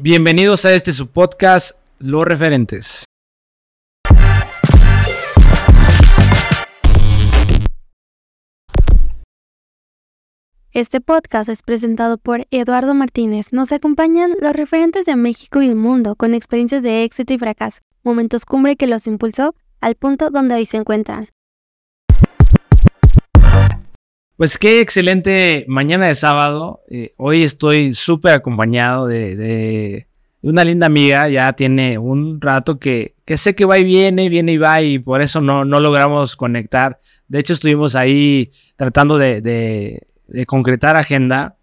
Bienvenidos a este su podcast, Los Referentes. Este podcast es presentado por Eduardo Martínez. Nos acompañan los referentes de México y el mundo con experiencias de éxito y fracaso, momentos cumbre que los impulsó al punto donde hoy se encuentran. Pues qué excelente mañana de sábado. Eh, hoy estoy súper acompañado de, de, una linda amiga. Ya tiene un rato que, sé que va y viene, viene y va y por eso no, logramos conectar. De hecho estuvimos ahí tratando de, de, de concretar agenda.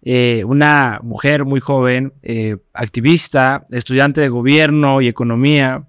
Eh, una mujer muy joven, eh, activista, estudiante de gobierno y economía.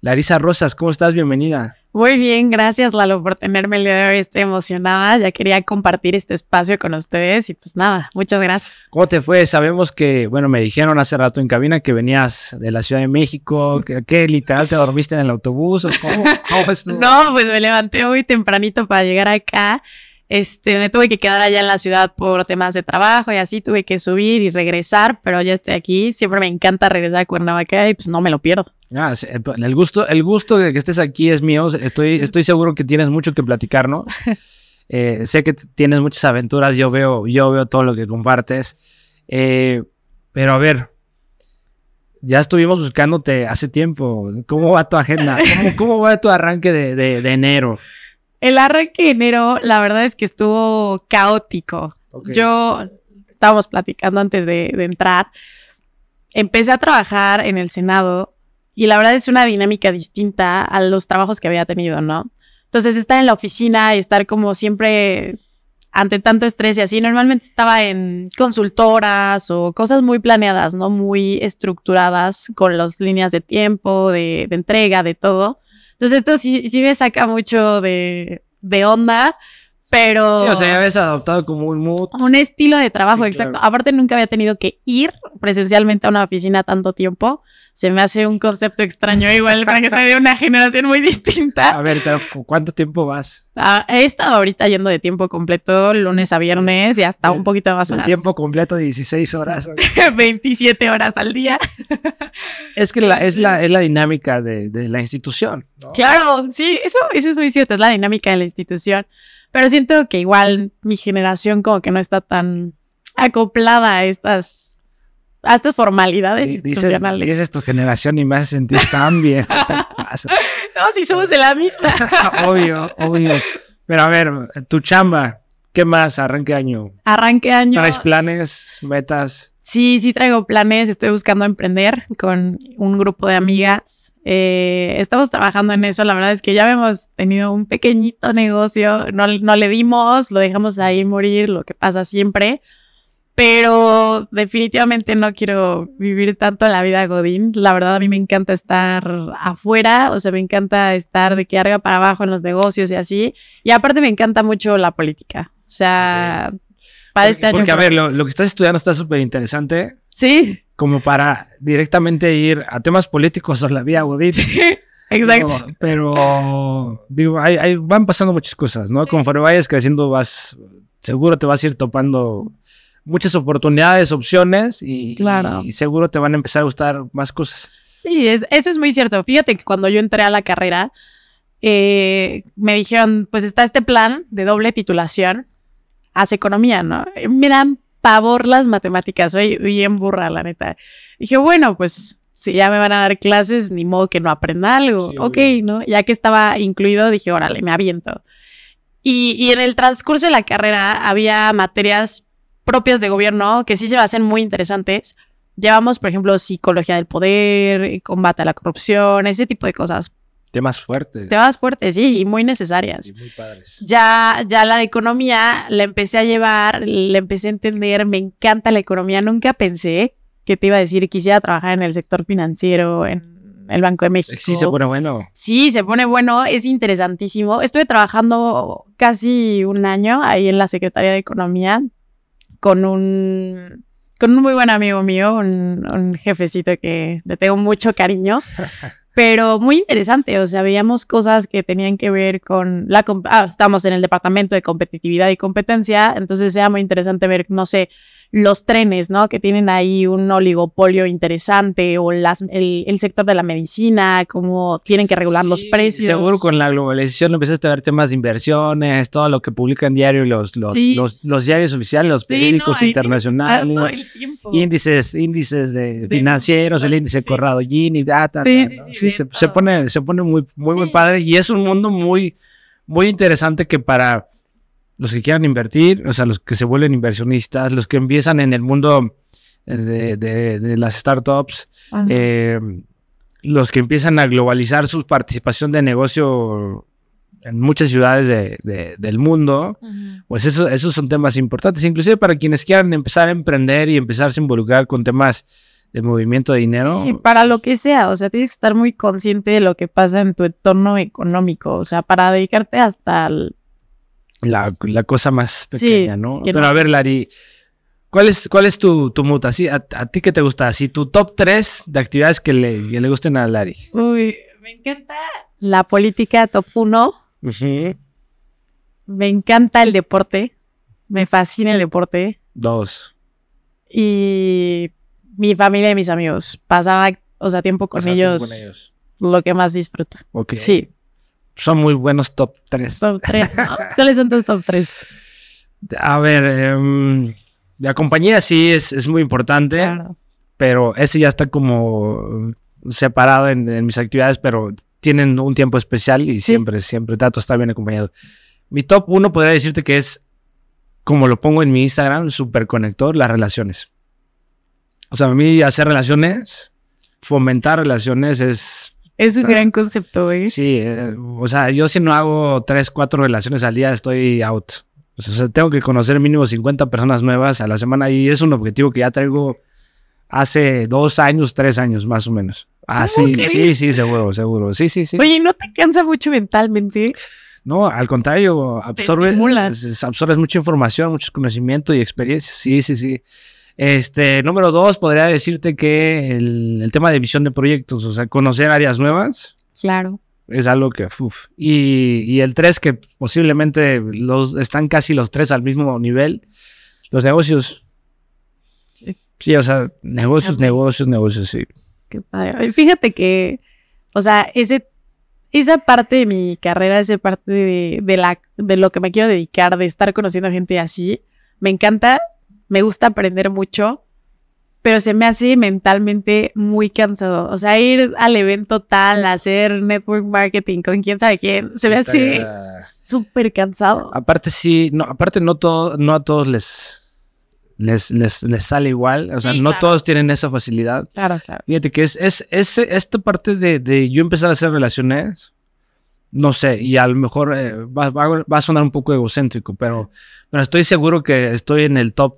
Larisa Rosas, ¿cómo estás? Bienvenida. Muy bien, gracias Lalo por tenerme el día de hoy. Estoy emocionada. Ya quería compartir este espacio con ustedes y pues nada, muchas gracias. ¿Cómo te fue? Sabemos que, bueno, me dijeron hace rato en cabina que venías de la Ciudad de México, que, que literal te dormiste en el autobús. ¿Cómo, cómo estuvo? No, pues me levanté muy tempranito para llegar acá. Este, me tuve que quedar allá en la ciudad por temas de trabajo y así tuve que subir y regresar, pero ya estoy aquí. Siempre me encanta regresar a Cuernavaca y pues no me lo pierdo. Ah, el gusto, el gusto de que estés aquí es mío. Estoy, estoy seguro que tienes mucho que platicar, ¿no? Eh, sé que tienes muchas aventuras. Yo veo, yo veo todo lo que compartes. Eh, pero a ver, ya estuvimos buscándote hace tiempo. ¿Cómo va tu agenda? ¿Cómo, cómo va tu arranque de, de, de, enero? El arranque de enero, la verdad es que estuvo caótico. Okay. Yo estábamos platicando antes de, de entrar. Empecé a trabajar en el Senado y la verdad es una dinámica distinta a los trabajos que había tenido, ¿no? Entonces, estar en la oficina y estar como siempre ante tanto estrés y así, normalmente estaba en consultoras o cosas muy planeadas, ¿no? Muy estructuradas con las líneas de tiempo, de, de entrega, de todo. Entonces, esto sí, sí me saca mucho de, de onda. Pero. Sí, o sea, ya habías adoptado como un mood. Un estilo de trabajo, sí, exacto. Claro. Aparte, nunca había tenido que ir presencialmente a una oficina tanto tiempo. Se me hace un concepto extraño, igual para que sea de una generación muy distinta. A ver, ¿cuánto tiempo vas? Ah, he estado ahorita yendo de tiempo completo, lunes a viernes y hasta un poquito más horas. Tiempo completo, 16 horas. 27 horas al día. es que la, es, la, es la dinámica de, de la institución. ¿no? Claro, sí, eso, eso es muy cierto, es la dinámica de la institución. Pero siento que igual mi generación como que no está tan acoplada a estas, a estas formalidades Dices, institucionales. dices tu generación y me hace sentir tan bien. no, si somos de la misma. obvio, obvio. Pero a ver, tu chamba, ¿qué más? Arranque año. Arranque año. ¿Traes planes, metas? Sí, sí traigo planes. Estoy buscando emprender con un grupo de amigas. Eh, estamos trabajando en eso. La verdad es que ya hemos tenido un pequeñito negocio. No, no le dimos, lo dejamos ahí morir, lo que pasa siempre. Pero definitivamente no quiero vivir tanto la vida Godín. La verdad, a mí me encanta estar afuera. O sea, me encanta estar de que arriba para abajo en los negocios y así. Y aparte, me encanta mucho la política. O sea, sí. Para este Porque, año. Porque, a ver, lo, lo que estás estudiando está súper interesante. Sí como para directamente ir a temas políticos a la vía Godín. Sí, exacto. Pero, pero digo, hay, hay, van pasando muchas cosas, ¿no? Sí. Conforme vayas creciendo, vas, seguro te vas a ir topando muchas oportunidades, opciones y, claro. y, y seguro te van a empezar a gustar más cosas. Sí, es, eso es muy cierto. Fíjate que cuando yo entré a la carrera, eh, me dijeron, pues está este plan de doble titulación, haz economía, ¿no? Me dan pavor las matemáticas, soy bien burra, la neta. Dije, bueno, pues si ya me van a dar clases, ni modo que no aprenda algo. Sí, ok, ¿no? Ya que estaba incluido, dije, órale, me aviento. Y, y, en el transcurso de la carrera había materias propias de gobierno que sí se me hacen muy interesantes. Llevamos, por ejemplo, psicología del poder, combate a la corrupción, ese tipo de cosas. Temas fuertes. Temas fuertes, sí, y muy necesarias. Y muy padres. Ya, ya la de economía la empecé a llevar, la empecé a entender, me encanta la economía. Nunca pensé que te iba a decir quisiera trabajar en el sector financiero, en el Banco de México. Sí, se pone bueno. Sí, se pone bueno, es interesantísimo. Estuve trabajando casi un año ahí en la Secretaría de Economía con un, con un muy buen amigo mío, un, un jefecito que le tengo mucho cariño. pero muy interesante, o sea, veíamos cosas que tenían que ver con la... Ah, estamos en el departamento de competitividad y competencia, entonces era muy interesante ver, no sé, los trenes, ¿no? Que tienen ahí un oligopolio interesante o las, el, sector de la medicina, cómo tienen que regular los precios. Seguro con la globalización empezaste a ver temas de inversiones, todo lo que publican diario los, los, los, diarios oficiales, los periódicos internacionales, índices, índices de financieros, el índice Corrado Gini, data. Sí, se, se, pone, se pone muy, muy, muy padre y es un mundo muy, muy interesante que para los que quieran invertir, o sea, los que se vuelven inversionistas, los que empiezan en el mundo de, las startups, eh, los que empiezan a globalizar su participación de negocio en muchas ciudades del mundo, pues eso, esos son temas importantes, inclusive para quienes quieran empezar a emprender y empezarse a involucrar con temas de movimiento de dinero. Sí, para lo que sea, o sea, tienes que estar muy consciente de lo que pasa en tu entorno económico, o sea, para dedicarte hasta el la, cosa más pequeña, ¿no? Pero a ver, Lari, ¿cuál es, cuál es tu, tu muta? a, ti qué te gusta? Así, tu top 3 de actividades que le, le gusten a Lari. Uy, me encanta la política top 1. Me encanta el deporte. Me fascina el deporte. Dos. Y mi familia y mis amigos. Pasar, o sea, tiempo con, ellos, con ellos. Lo que más disfruto. Sí son muy buenos top 3. Top 3. ¿Cuáles son tus top 3? A ver, em, la compañía sí es, es muy importante, claro. pero ese ya está como separado en, mis actividades, pero tienen un tiempo especial y siempre, siempre trato de estar bien acompañado. Mi top 1 podría decirte que es, como lo pongo en mi Instagram, super conector, las relaciones. O sea, a mí hacer relaciones, fomentar relaciones es es un gran concepto, güey. Sí, eh, o sea, yo si no hago tres, cuatro relaciones al día, estoy out. O sea, tengo que conocer mínimo 50 personas nuevas a la semana y es un objetivo que ya traigo hace dos años, tres años más o menos. Ah, sí, sí, sí, seguro, seguro. Sí, sí, sí. Oye, ¿no te cansa mucho mentalmente? No, al contrario, absorbes, absorbes mucha información, mucho conocimiento y experiencia. Sí, sí, sí. Este, número dos, podría decirte que el, tema de visión de proyectos, o sea, conocer áreas nuevas. Claro. Es algo que, uf. Y, el tres, que posiblemente los, están casi los tres al mismo nivel, los negocios. Sí. Sí, o sea, negocios, negocios, negocios, sí. Qué padre. Fíjate que, o sea, ese, esa parte de mi carrera, esa parte de, de, la, de lo que me quiero dedicar, de estar conociendo gente así, me encanta me gusta aprender mucho, pero se me hace mentalmente muy cansado. O sea, ir al evento tal, hacer network marketing con quién sabe quién, se me hace súper cansado. Aparte sí, no, aparte no todo, no a todos les, les, les, sale igual. O sea, no todos tienen esa facilidad. Claro, claro. Fíjate que es, es, es esta parte de, de, yo empezar a hacer relaciones. No sé, y a lo mejor eh, va, va, a sonar un poco egocéntrico, pero, pero estoy seguro que estoy en el top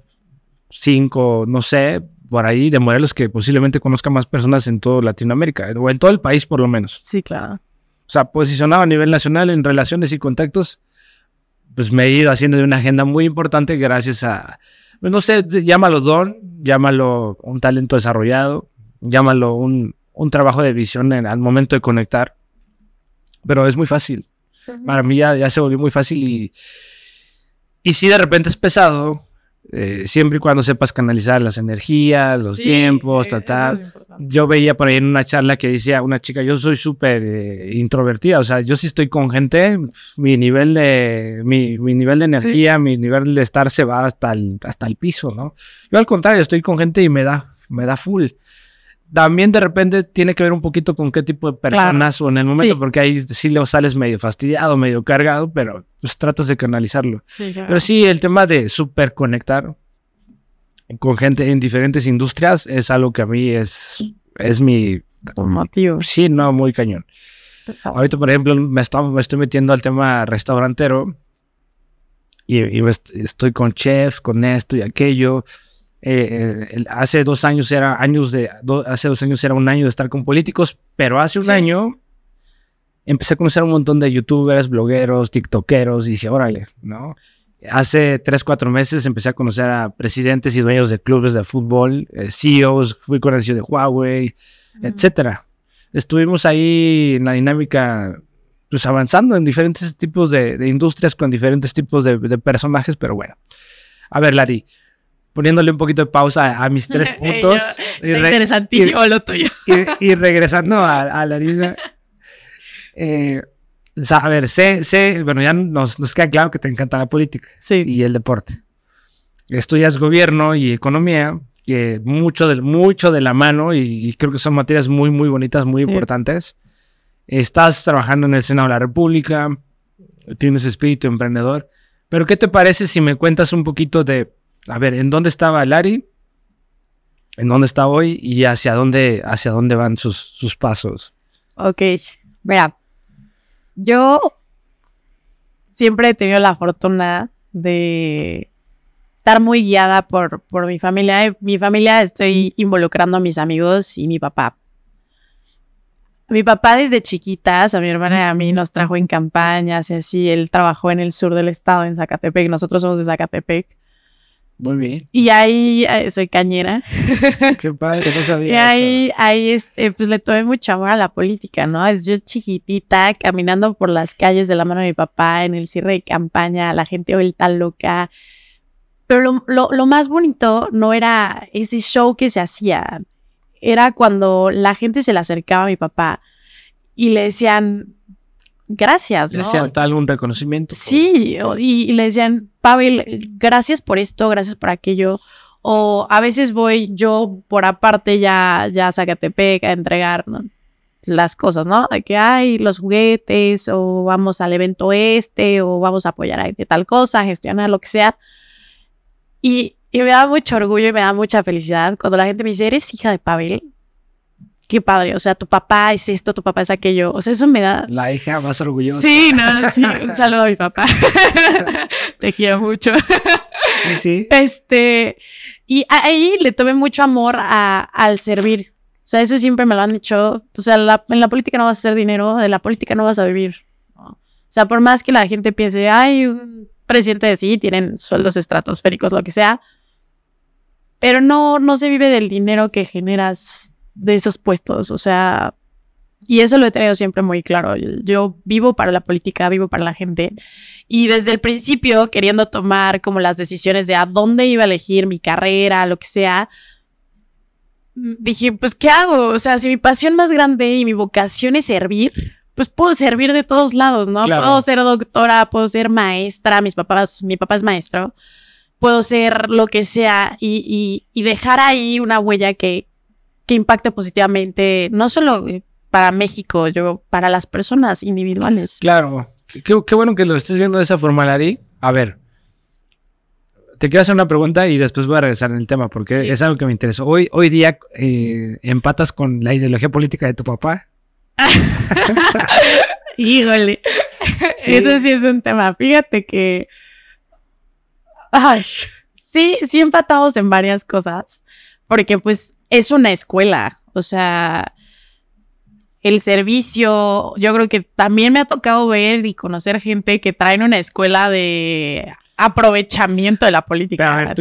cinco, no sé, por ahí de modelos que posiblemente conozca más personas en toda Latinoamérica o en todo el país por lo menos. Sí, claro. O sea, posicionado a nivel nacional en relaciones y contactos, pues me he ido haciendo de una agenda muy importante gracias a, pues no sé, llámalo don, llámalo un talento desarrollado, llámalo un, un trabajo de visión en, al momento de conectar, pero es muy fácil. Para mí ya, ya se volvió muy fácil y, y si de repente es pesado, eh, siempre y cuando sepas canalizar las energías, los tiempos, tratar. Yo veía por ahí en una charla que decía una chica, yo soy súper eh, introvertida, o sea, yo si estoy con gente, mi nivel de, mi, nivel de energía, mi nivel de estar se va hasta el, hasta el piso, ¿no? Yo al contrario, estoy con gente y me da, me da full también de repente tiene que ver un poquito con qué tipo de personas o en el momento, porque ahí sí le sales medio fastidiado, medio cargado, pero pues tratas de canalizarlo. Pero sí, el tema de super conectar con gente en diferentes industrias es algo que a mí es, es mi... Motivo. Sí, no, muy cañón. Ahorita, por ejemplo, me, me estoy metiendo al tema restaurantero y, y estoy con chef, con esto y aquello eh, eh, hace dos años era años de hace dos años era un año de estar con políticos, pero hace un año empecé a conocer un montón de youtubers, blogueros, tiktokeros y dije, órale, ¿no? Hace tres, cuatro meses empecé a conocer a presidentes y dueños de clubes de fútbol, eh, CEOs, fui con el CEO de Huawei, etcétera. Estuvimos ahí en la dinámica, pues avanzando en diferentes tipos de, industrias con diferentes tipos de, de personajes, pero bueno. A ver, Lari, poniéndole un poquito de pausa a, mis tres puntos. Está interesantísimo lo tuyo. Y, regresando a, la línea. Eh, a ver, sé, sé, bueno, ya nos, nos, queda claro que te encanta la política y el deporte. Estudias gobierno y economía, que mucho de, mucho de la mano y, creo que son materias muy, muy bonitas, muy importantes. Estás trabajando en el Senado de la República, tienes espíritu emprendedor. Pero, ¿qué te parece si me cuentas un poquito de, a ver, en dónde estaba Lari, en dónde está hoy y hacia dónde, hacia dónde van sus, sus pasos? Ok, mira, yo siempre he tenido la fortuna de estar muy guiada por, por mi familia. Mi familia estoy involucrando a mis amigos y mi papá. Mi papá desde chiquitas, a mi hermana y a mí nos trajo en campañas y así. Él trabajó en el sur del estado, en Zacatepec. Nosotros somos de Zacatepec. Muy bien. Y ahí eh, soy cañera. Qué padre, no sabía. Y ahí, ahí este, pues le tomé mucho amor a la política, ¿no? Es yo chiquitita, caminando por las calles de la mano de mi papá en el cierre de campaña, la gente vuelta loca. Pero lo, lo más bonito no era ese show que se hacía, era cuando la gente se le acercaba a mi papá y le decían, gracias. ¿no? Le decían tal un reconocimiento. Sí, y, le decían, Pavel, gracias por esto, gracias por aquello. O a veces voy yo por aparte ya, ya a Zacatepec a entregar las cosas, ¿no? De que hay los juguetes, o vamos al evento este, o vamos a apoyar a tal cosa, gestionar lo que sea. Y, y me da mucho orgullo y me da mucha felicidad cuando la gente me dice, ¿eres hija de Pavel? Qué padre, o sea, tu papá es esto, tu papá es aquello, o sea, eso me da... La hija más orgullosa. Sí, no, sí, un saludo a mi papá. Te quiero mucho. sí, sí. Este, y ahí le tomé mucho amor al servir. O sea, eso siempre me lo han dicho. O sea, en la política no vas a hacer dinero, de la política no vas a vivir. O sea, por más que la gente piense, ay, un presidente de sí, tienen sueldos estratosféricos, lo que sea. Pero no, no se vive del dinero que generas de esos puestos, o sea, y eso lo he tenido siempre muy claro. Yo vivo para la política, vivo para la gente. Y desde el principio, queriendo tomar como las decisiones de a dónde iba a elegir mi carrera, lo que sea, dije, pues, ¿qué hago? O sea, si mi pasión más grande y mi vocación es servir, pues puedo servir de todos lados, ¿no? Puedo ser doctora, puedo ser maestra, mis papás, mi papá es maestro, puedo ser lo que sea y, y dejar ahí una huella que, que impacte positivamente, no solo para México, yo, para las personas individuales. Claro, qué, bueno que lo estés viendo de esa forma, Lari. A ver, te quiero hacer una pregunta y después voy a regresar en el tema porque es algo que me interesa. Hoy, hoy día eh, empatas con la ideología política de tu papá. Híjole, eso sí es un tema. Fíjate que, ay, sí, sí empatados en varias cosas, porque pues es una escuela, o sea, el servicio, yo creo que también me ha tocado ver y conocer gente que traen una escuela de aprovechamiento de la política.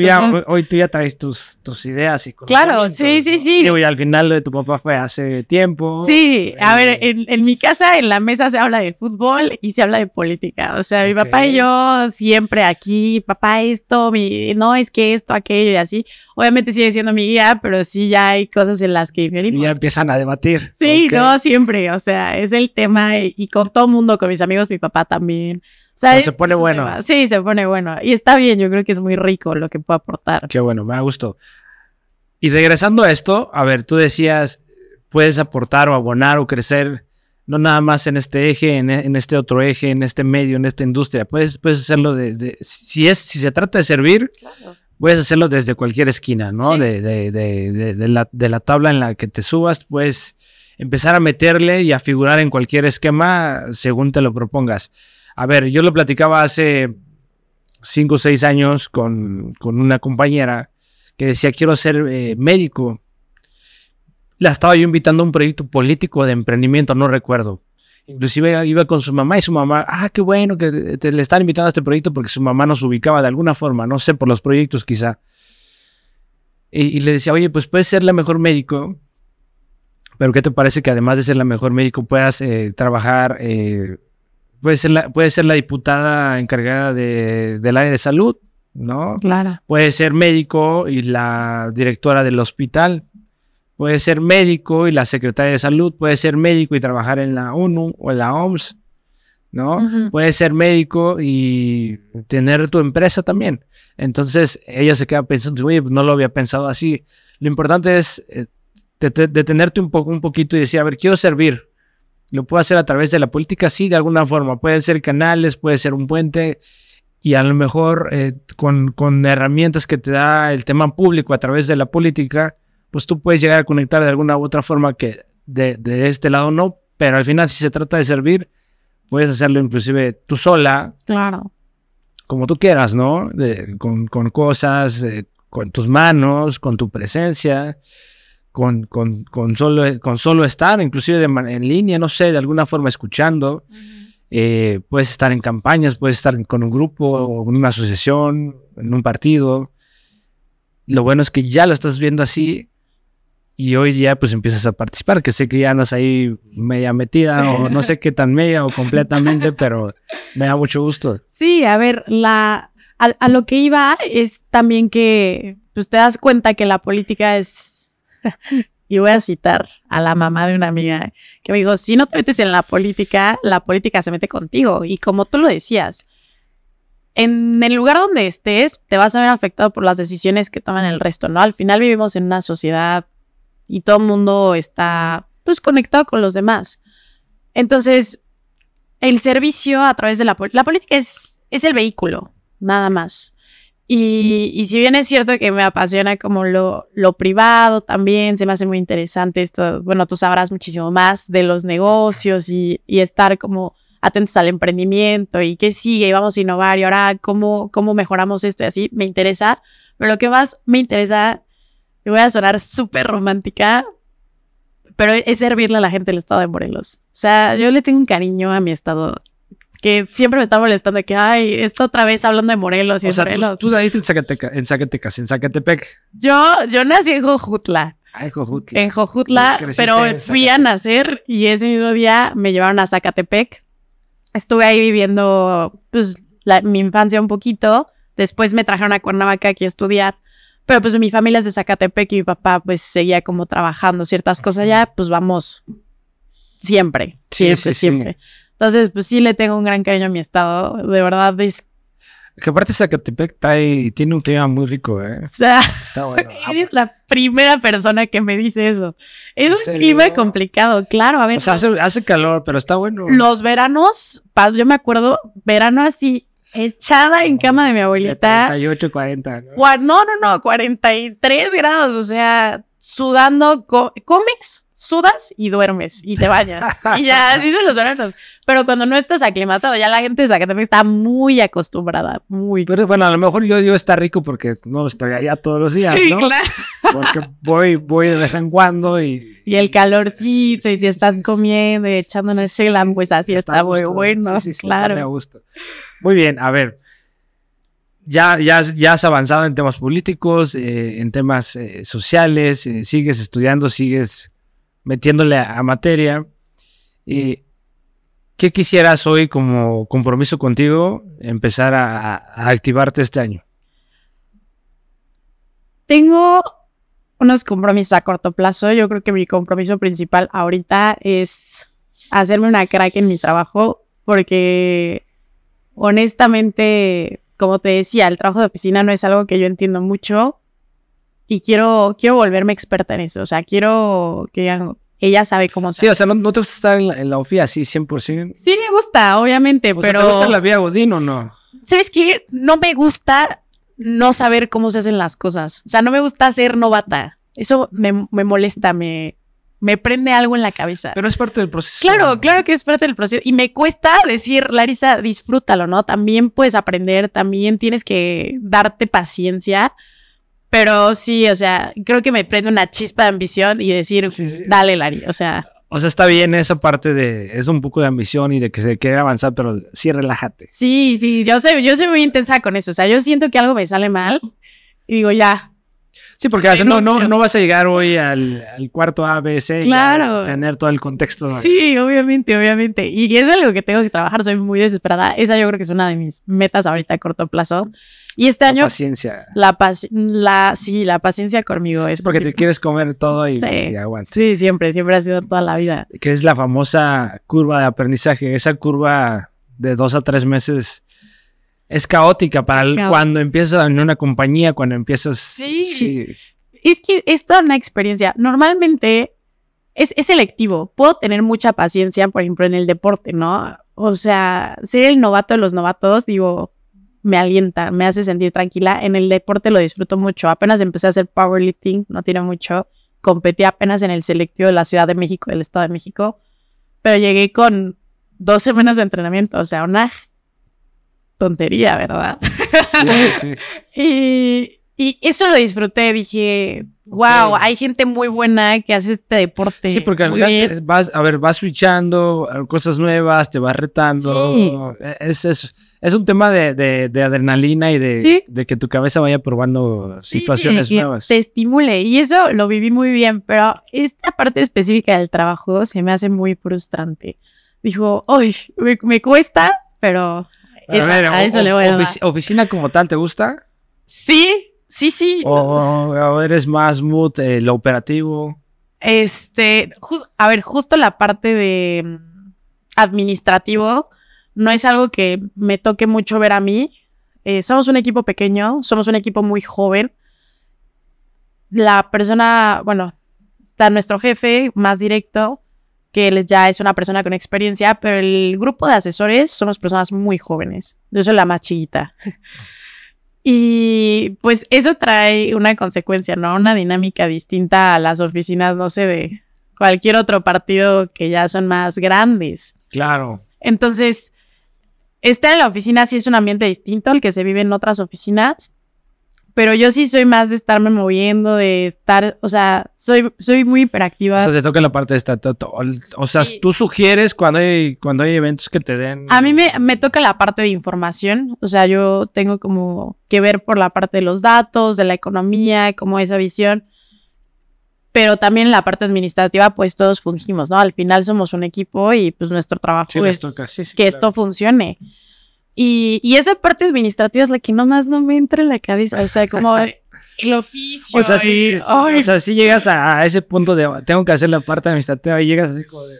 hoy tú ya traes tus, tus ideas y Claro, sí, sí, sí. Y al final lo de tu papá fue hace tiempo. Sí, a ver, en, en, mi casa, en la mesa se habla de fútbol y se habla de política. O sea, mi papá y yo siempre aquí, papá esto, mi, no, es que esto, aquello y así. Obviamente sigue siendo mi guía, pero sí ya hay cosas en las que diferimos. Y ya empiezan a debatir. Sí, no, siempre. O sea, es el tema y, y con todo mundo, con mis amigos, mi papá también se pone bueno. Sí, se pone bueno. Y está bien, yo creo que es muy rico lo que puede aportar. Qué bueno, me ha gustado. Y regresando a esto, a ver, tú decías, puedes aportar o abonar o crecer, no nada más en este eje, en, este otro eje, en este medio, en esta industria. Puedes, puedes hacerlo de, si, es, si se trata de servir, puedes hacerlo desde cualquier esquina, ¿no? De, de, la, de la tabla en la que te subas, puedes empezar a meterle y a figurar en cualquier esquema según te lo propongas. A ver, yo lo platicaba hace cinco o seis años con, una compañera que decía, quiero ser eh, médico. La estaba yo invitando a un proyecto político de emprendimiento, no recuerdo. Inclusive iba con su mamá y su mamá, ah, qué bueno que le están invitando a este proyecto porque su mamá nos ubicaba de alguna forma, no sé, por los proyectos quizá. Y, le decía, oye, pues puedes ser la mejor médico, pero ¿qué te parece que además de ser la mejor médico puedas eh, trabajar eh, Puede ser la, puede ser la diputada encargada de, del área de salud, ¿no? Claro. Puede ser médico y la directora del hospital. Puede ser médico y la secretaria de salud. Puede ser médico y trabajar en la ONU o en la OMS, ¿no? Puede ser médico y tener tu empresa también. Entonces ella se queda pensando, oye, no lo había pensado así. Lo importante es eh, dete- detenerte un, poco, un poquito y decir, a ver, quiero servir. Lo puedo hacer a través de la política, sí, de alguna forma. Pueden ser canales, puede ser un puente y a lo mejor eh, con, con herramientas que te da el tema público a través de la política, pues tú puedes llegar a conectar de alguna u otra forma que de, de este lado no, pero al final si se trata de servir, puedes hacerlo inclusive tú sola, Claro. como tú quieras, ¿no? De- con, con cosas, eh, con tus manos, con tu presencia, con, con, con solo, con solo estar, inclusive de en línea, no sé, de alguna forma escuchando. Eh, puedes estar en campañas, puedes estar con un grupo o en una asociación, en un partido. Lo bueno es que ya lo estás viendo así y hoy día pues empiezas a participar, que sé que ya andas ahí media metida o no sé qué tan media o completamente, pero me da mucho gusto. Sí, a ver, la, a, a lo que iba es también que pues, te das cuenta que la política es, y voy a citar a la mamá de una amiga que me dijo, si no te metes en la política, la política se mete contigo. Y como tú lo decías, en el lugar donde estés, te vas a ver afectado por las decisiones que toman el resto, ¿no? Al final vivimos en una sociedad y todo el mundo está, pues, conectado con los demás. Entonces, el servicio a través de la política, es el vehículo, nada más. Y, y si bien es cierto que me apasiona como lo, lo privado también, se me hace muy interesante esto, bueno, tú sabrás muchísimo más de los negocios y, y estar como atentos al emprendimiento y qué sigue y vamos a innovar y ahora cómo, cómo mejoramos esto y así, me interesa. Pero lo que más me interesa, me voy a sonar súper romántica, pero es servirle a la gente del estado de Morelos. O sea, yo le tengo un cariño a mi estado que siempre me está molestando de que, ay, esto otra vez hablando de Morelos y O sea, tú, Morelos. tú naciste en Zacatecas, en Zacatecas, en Zacatepec. Yo, yo nací en Jojutla, Ay, Jojutla. en Jojutla, pero en fui a nacer y ese mismo día me llevaron a Zacatepec. Estuve ahí viviendo, pues, la- mi infancia un poquito. Después me trajeron a Cuernavaca aquí a estudiar. Pero pues mi familia es de Zacatepec y mi papá pues seguía como trabajando ciertas cosas allá, pues vamos siempre, siempre, sí, sí. siempre. Entonces, pues sí le tengo un gran cariño a mi estado. De verdad, es, Que aparte Zacatepec trae- tiene un clima muy rico, ¿eh? o sea, Está bueno. eres la primera persona que me dice eso. Es un serio? clima complicado, claro. A ver, O sea, hace, hace calor, pero está bueno. los veranos, yo me acuerdo, verano así, echada en cama de mi abuelita. 38, 40. ¿no? No, no, no, 43 grados, o sea, sudando, co- comes, sudas y duermes y te bañas. y ya, así son los veranos. Pero cuando no estás aclimatado, ya la gente de Zacatepec está muy acostumbrada, muy. Pero bueno, a lo mejor yo digo está rico porque no estoy allá todos los días, sí, ¿no? claro. Porque voy, voy de vez en cuando y... Y el calorcito, y si estás comiendo y echando en el pues así está, a muy gusto. bueno, Sí, sí, sí, claro. me gusta. Muy bien, a ver. Ya, ya, ya has avanzado en temas políticos, eh, en temas eh, sociales, eh, sigues estudiando, sigues metiéndole a, materia. Eh, ¿Qué quisieras hoy como compromiso contigo empezar a, a activarte este año? Tengo unos compromisos a corto plazo. Yo creo que mi compromiso principal ahorita es hacerme una crack en mi trabajo, porque honestamente, como te decía, el trabajo de oficina no es algo que yo entiendo mucho y quiero, quiero volverme experta en eso. O sea, quiero que ella sabe cómo se Sí, o sea, no, no te gusta estar en la, en la oficina así 100%. Sí me gusta, obviamente, O sea, pero... ¿Te gusta la vida Godín o no? ¿Sabes qué? No me gusta no saber cómo se hacen las cosas. O sea, no me gusta ser novata. Eso me, me molesta, me, me prende algo en la cabeza. Pero es parte del proceso. claro, claro que es parte del proceso. Y me cuesta decir, Larisa, disfrútalo, ¿no? También puedes aprender, también tienes que darte paciencia. Pero sí, o sea, creo que me prende una chispa de ambición y decir, Sí, sí. dale, Lari. O sea, O sea, está bien esa parte de... Es un poco de ambición y de que se quiere avanzar, pero sí relájate. sí, sí, yo soy, yo soy muy intensa con eso. O sea, yo siento que algo me sale mal y digo, ya, Sí, porque no, no, no vas a llegar hoy al, cuarto ABC claro. y tener todo el contexto. Sí, obviamente, obviamente. Y es algo que tengo que trabajar, soy muy desesperada. Esa yo creo que es una de mis metas ahorita a corto plazo. Y este año... La paciencia. La, la Sí, la paciencia conmigo es... porque te quieres comer todo y, sí. Sí, siempre, siempre ha sido toda la vida. Que es la famosa curva de aprendizaje, esa curva de dos a tres meses es caótica para cuando empiezas en una compañía, cuando empiezas... Sí. Es que es toda una experiencia. Normalmente es, es, selectivo. Puedo tener mucha paciencia, por ejemplo, en el deporte, ¿no? O sea, ser el novato de los novatos, digo, me alienta, me hace sentir tranquila. En el deporte lo disfruto mucho. Apenas empecé a hacer powerlifting, no tiene mucho. Competí apenas en el selectivo de la Ciudad de México, del Estado de México, pero llegué con dos semanas de entrenamiento, o sea, una tontería, ¿verdad? Sí, sí. y, eso lo disfruté, dije, wow, hay gente muy buena que hace este deporte. Sí, porque al vas, a ver, vas switchando cosas nuevas, te vas retando. Es, es, es, un tema de, de, adrenalina y de, de, que tu cabeza vaya probando situaciones nuevas. Te estimule. Y eso lo viví muy bien, pero esta parte específica del trabajo se me hace muy frustrante. Dijo, uy, me cuesta, pero a, eso le voy a ¿Oficina como tal te gusta? Sí, sí, sí. ¿O, eres más mood, eh, lo operativo? Este, a ver, justo la parte de mm, administrativo no es algo que me toque mucho ver a mí. Eh, somos un equipo pequeño, somos un equipo muy joven. La persona, bueno, está nuestro jefe más directo, que él ya es una persona con experiencia, pero el grupo de asesores somos personas muy jóvenes. Yo soy la más chiquita. y pues eso trae una consecuencia, ¿no? Una dinámica distinta a las oficinas, no sé, de cualquier otro partido que ya son más grandes. Claro. Entonces, estar en la oficina sí es un ambiente distinto al que se vive en otras oficinas pero yo sí soy más de estarme moviendo, de estar, o sea, soy, soy muy hiperactiva. O sea, te toca la parte de estar, o sea, tú sugieres cuando hay, cuando hay eventos que te den. A mí me, me, toca la parte de información, o sea, yo tengo como que ver por la parte de los datos, de la economía, como esa visión. Pero también en la parte administrativa, pues todos fungimos, ¿no? Al final somos un equipo y pues nuestro trabajo es que esto funcione. Y, esa parte administrativa es la que nomás no me entra en la cabeza. O sea, como el oficio. O sea, si, o sea, si llegas a, ese punto de tengo que hacer la parte administrativa y llegas así como de.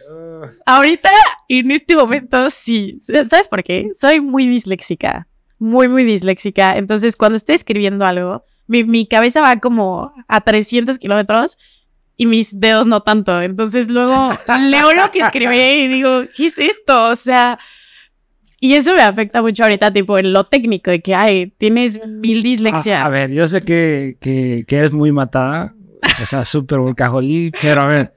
Ahorita, en este momento, sí. ¿Sabes por qué? Soy muy disléxica. Muy, muy disléxica. Entonces, cuando estoy escribiendo algo, mi, mi cabeza va como a 300 kilómetros y mis dedos no tanto. Entonces, luego leo lo que escribí y digo, ¿qué es esto? O sea y eso me afecta mucho ahorita, tipo, en lo técnico, de que, ay, tienes mil dislexia. A, ver, yo sé que, que, que, eres muy matada, o sea, súper volcajolí, pero a ver.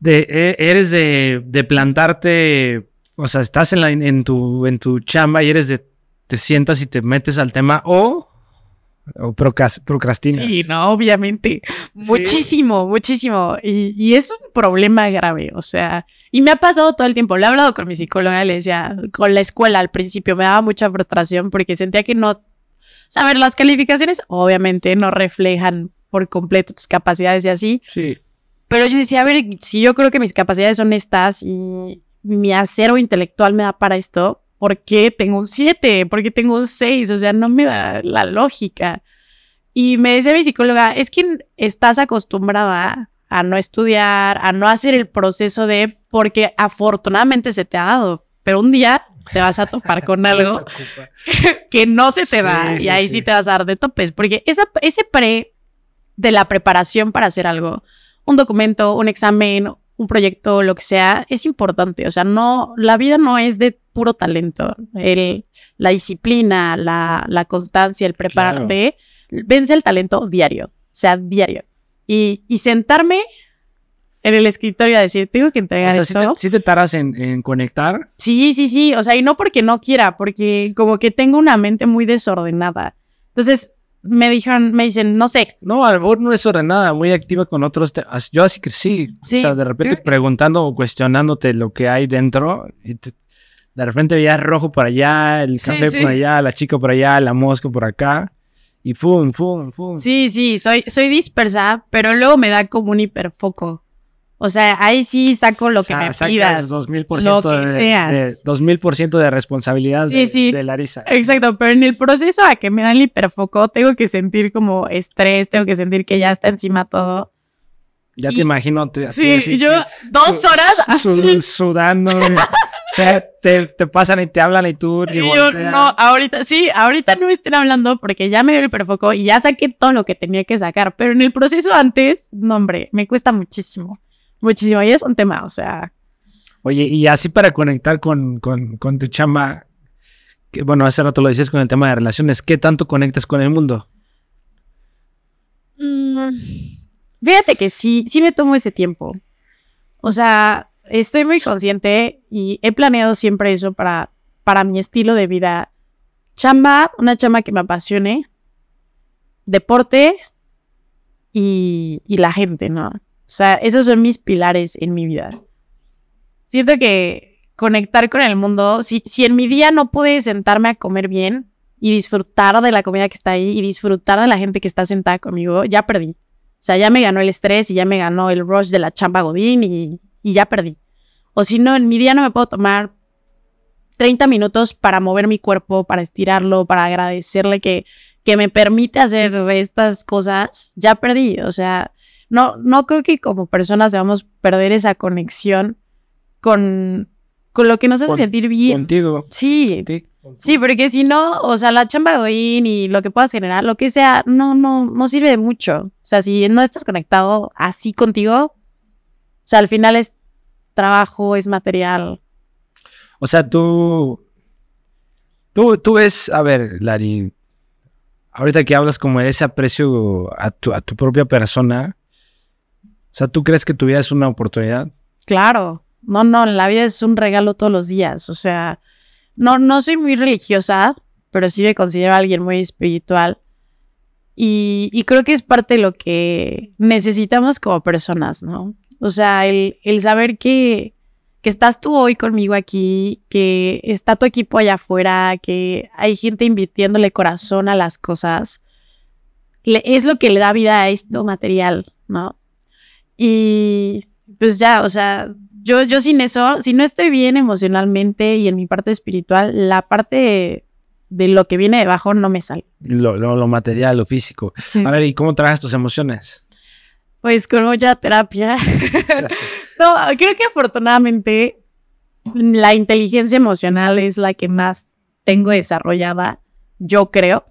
De, e, eres de, de, plantarte, o sea, estás en, la, en, tu, en tu chamba y eres de, te sientas y te metes al tema, o o procrastinas. Sí, no, obviamente. Muchísimo, muchísimo. Y, y, es un problema grave, o sea, y me ha pasado todo el tiempo. Le he hablado con mi psicóloga, le decía, con la escuela al principio me daba mucha frustración porque sentía que no... O sea, a ver, las calificaciones obviamente no reflejan por completo tus capacidades y así. Sí. Pero yo decía, a ver, si yo creo que mis capacidades son estas y mi acero intelectual me da para esto, ¿por qué tengo un 7? ¿Por qué tengo un 6? O sea, no me da la lógica. Y me decía mi psicóloga, es que estás acostumbrada a no estudiar, a no hacer el proceso de, porque afortunadamente se te ha dado, pero un día te vas a topar con algo que no se te da y ahí sí. te vas a dar de topes, porque esa, ese pre de la preparación para hacer algo, un documento, un examen, un proyecto, lo que sea, es importante. O sea, no, la vida no es de puro talento. El, la disciplina, la, la constancia, el prepararte, vence el talento diario. O sea, diario. Y, y, sentarme en el escritorio a decir, tengo que entregar o sea, esto. ¿sí te, taras en, en, conectar? Sí, sí, sí. O sea, y no porque no quiera, porque como que tengo una mente muy desordenada. Entonces, me dijeron, me dicen, no sé. No, a lo mejor no es nada, muy activa con otros temas. Yo así que sí, sí. O sea, de repente preguntando o cuestionándote lo que hay dentro. Y de repente veías rojo por allá, el café por allá, la chica por allá, la mosca por acá. y fum, fum, fum. Sí, sí, soy, soy dispersa, pero luego me da como un hiperfoco. O sea, ahí sí saco lo que me pidas. 2000% lo que de, seas. 2000% de responsabilidad de, de, Larisa. Exacto, pero en el proceso a que me dan el hiperfoco, tengo que sentir como estrés, tengo que sentir que ya está encima todo. Ya te imagino. sí, yo dos horas sudando. te, te, pasan y te hablan y tú ni yo, no, ahorita, sí, ahorita no me estén hablando porque ya me dio el hiperfoco y ya saqué todo lo que tenía que sacar. Pero en el proceso antes, no, hombre, me cuesta muchísimo muchísimo. Y es un tema, o sea. Oye, y así para conectar con, tu chamba, que, bueno, hace rato lo dices con el tema de relaciones, ¿qué tanto conectas con el mundo? Mm, fíjate que sí, sí me tomo ese tiempo. O sea, estoy muy consciente y he planeado siempre eso para, para mi estilo de vida. Chamba, una chamba que me apasione, deporte y, y la gente, ¿no? O sea, esos son mis pilares en mi vida. Siento que conectar con el mundo, si, si en mi día no pude sentarme a comer bien y disfrutar de la comida que está ahí y disfrutar de la gente que está sentada conmigo, ya perdí. O sea, ya me ganó el estrés y ya me ganó el rush de la chamba godín y, y ya perdí. O si no, en mi día no me puedo tomar 30 minutos para mover mi cuerpo, para estirarlo, para agradecerle que, que me permite hacer estas cosas, ya perdí. O sea, no, no creo que como personas debamos perder esa conexión con, con lo que nos hace sentir bien. Contigo. Sí. Sí, porque si no, o sea, la chamba godín y lo que puedas generar, lo que sea, no, no, no sirve de mucho. O sea, si no estás conectado así contigo, o sea, al final es trabajo, es material. O sea, tú, tú, tú ves, a ver, Lari, ahorita que hablas como de ese aprecio a tu, a tu propia persona, sea, ¿tú crees que tu vida es una oportunidad? Claro. No, no, la vida es un regalo todos los días. O sea, no, no soy muy religiosa, pero sí me considero alguien muy espiritual. Y, creo que es parte de lo que necesitamos como personas, ¿no? O sea, el, saber que, que estás tú hoy conmigo aquí, que está tu equipo allá afuera, que hay gente invirtiéndole corazón a las cosas, es lo que le da vida a esto material, ¿no? Y pues ya, o sea, yo, yo sin eso, si no estoy bien emocionalmente y en mi parte espiritual, la parte de, lo que viene debajo no me sale. Lo, lo, material, lo físico. A ver, ¿y cómo traes tus emociones? Pues con mucha terapia. no, creo que afortunadamente la inteligencia emocional es la que más tengo desarrollada, yo creo.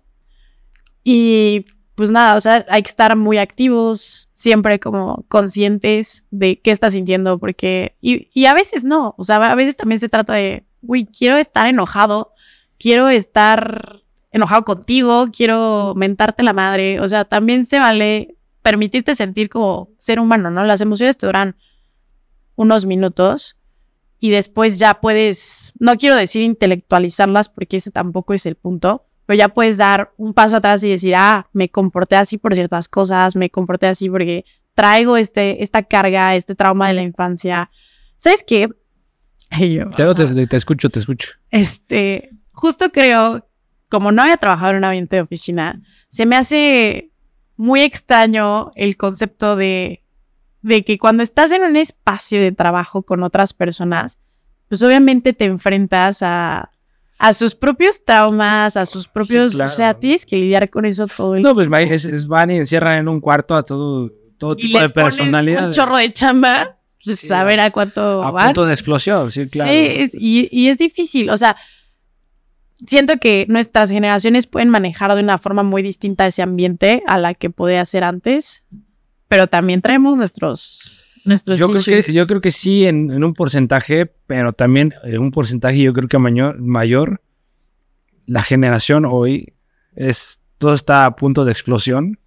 Y pues nada, o sea, hay que estar muy activos, siempre como conscientes de qué estás sintiendo, porque, y, a veces no, o sea, a veces también se trata de, uy, quiero estar enojado, quiero estar enojado contigo, quiero mentarte la madre, o sea, también se vale permitirte sentir como ser humano, ¿no? Las emociones te duran unos minutos y después ya puedes, no quiero decir intelectualizarlas porque ese tampoco es el punto, pero ya puedes dar un paso atrás y decir, ah, me comporté así por ciertas cosas, me comporté así porque traigo este, esta carga, este trauma de la infancia. ¿Sabes qué? Yo, te, escucho, te escucho. Este, justo creo, como no había trabajado en un ambiente de oficina, se me hace muy extraño el concepto de, de que cuando estás en un espacio de trabajo con otras personas, pues obviamente te enfrentas a a sus propios traumas, a sus propios, o sea, tienes que lidiar con eso todo el No, pues es, van y encierran en un cuarto a todo, todo tipo de personalidad. un chorro de chamba, pues saber a cuánto a punto de explosión, sí, claro. Sí, y, y es difícil, o sea, siento que nuestras generaciones pueden manejar de una forma muy distinta ese ambiente a la que podía ser antes, pero también traemos nuestros yo creo, que, yo creo que sí en, un porcentaje, pero también en un porcentaje yo creo que mayor, mayor la generación hoy es todo está a punto de explosión.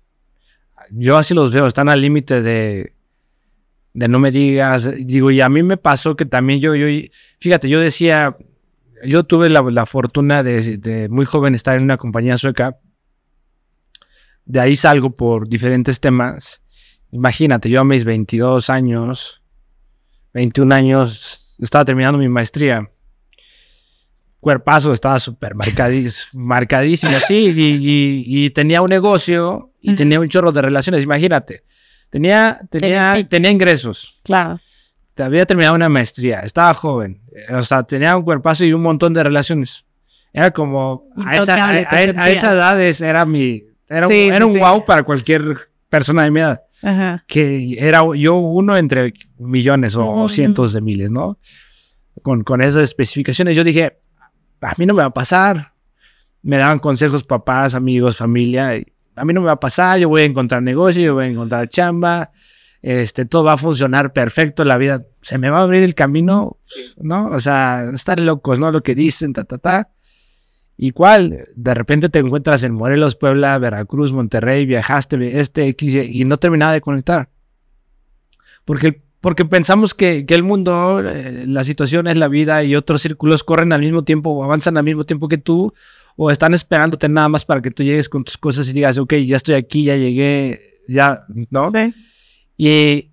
Yo así los veo, están al límite de, de no me digas, digo, y a mí me pasó que también yo, yo fíjate, yo decía, yo tuve la, fortuna de, de, muy joven estar en una compañía sueca, de ahí salgo por diferentes temas Imagínate, yo a mis 22 años, 21 años, estaba terminando mi maestría. cuerpazo, estaba súper marcadísimo, así, y, tenía un negocio y tenía un chorro de relaciones, imagínate. Tenía, tenía, tenía ingresos. Claro. Había terminado una maestría, estaba joven, o sea, tenía un cuerpazo y un montón de relaciones. Era como, a esa, edad era mi, era, un, wow para cualquier persona de mi edad. Que era yo uno entre millones o cientos de miles, ¿no? Con, con esas especificaciones. Yo dije, a mí no me va a pasar. Me daban consejos papás, amigos, familia. a mí no me va a pasar, yo voy a encontrar negocio, yo voy a encontrar chamba, este, todo va a funcionar perfecto, la vida se me va a abrir el camino, ¿no? O sea, estar locos, ¿no? Lo que dicen, ta, ta, ta. ¿Y cuál? De repente te encuentras en Morelos, Puebla, Veracruz, Monterrey, viajaste, este X, y no terminaba de conectar. Porque, porque pensamos que, que el mundo, eh, la situación es la vida y otros círculos corren al mismo tiempo o avanzan al mismo tiempo que tú o están esperándote nada más para que tú llegues con tus cosas y digas, ok, ya estoy aquí, ya llegué, ya, ¿no? Sí. Y,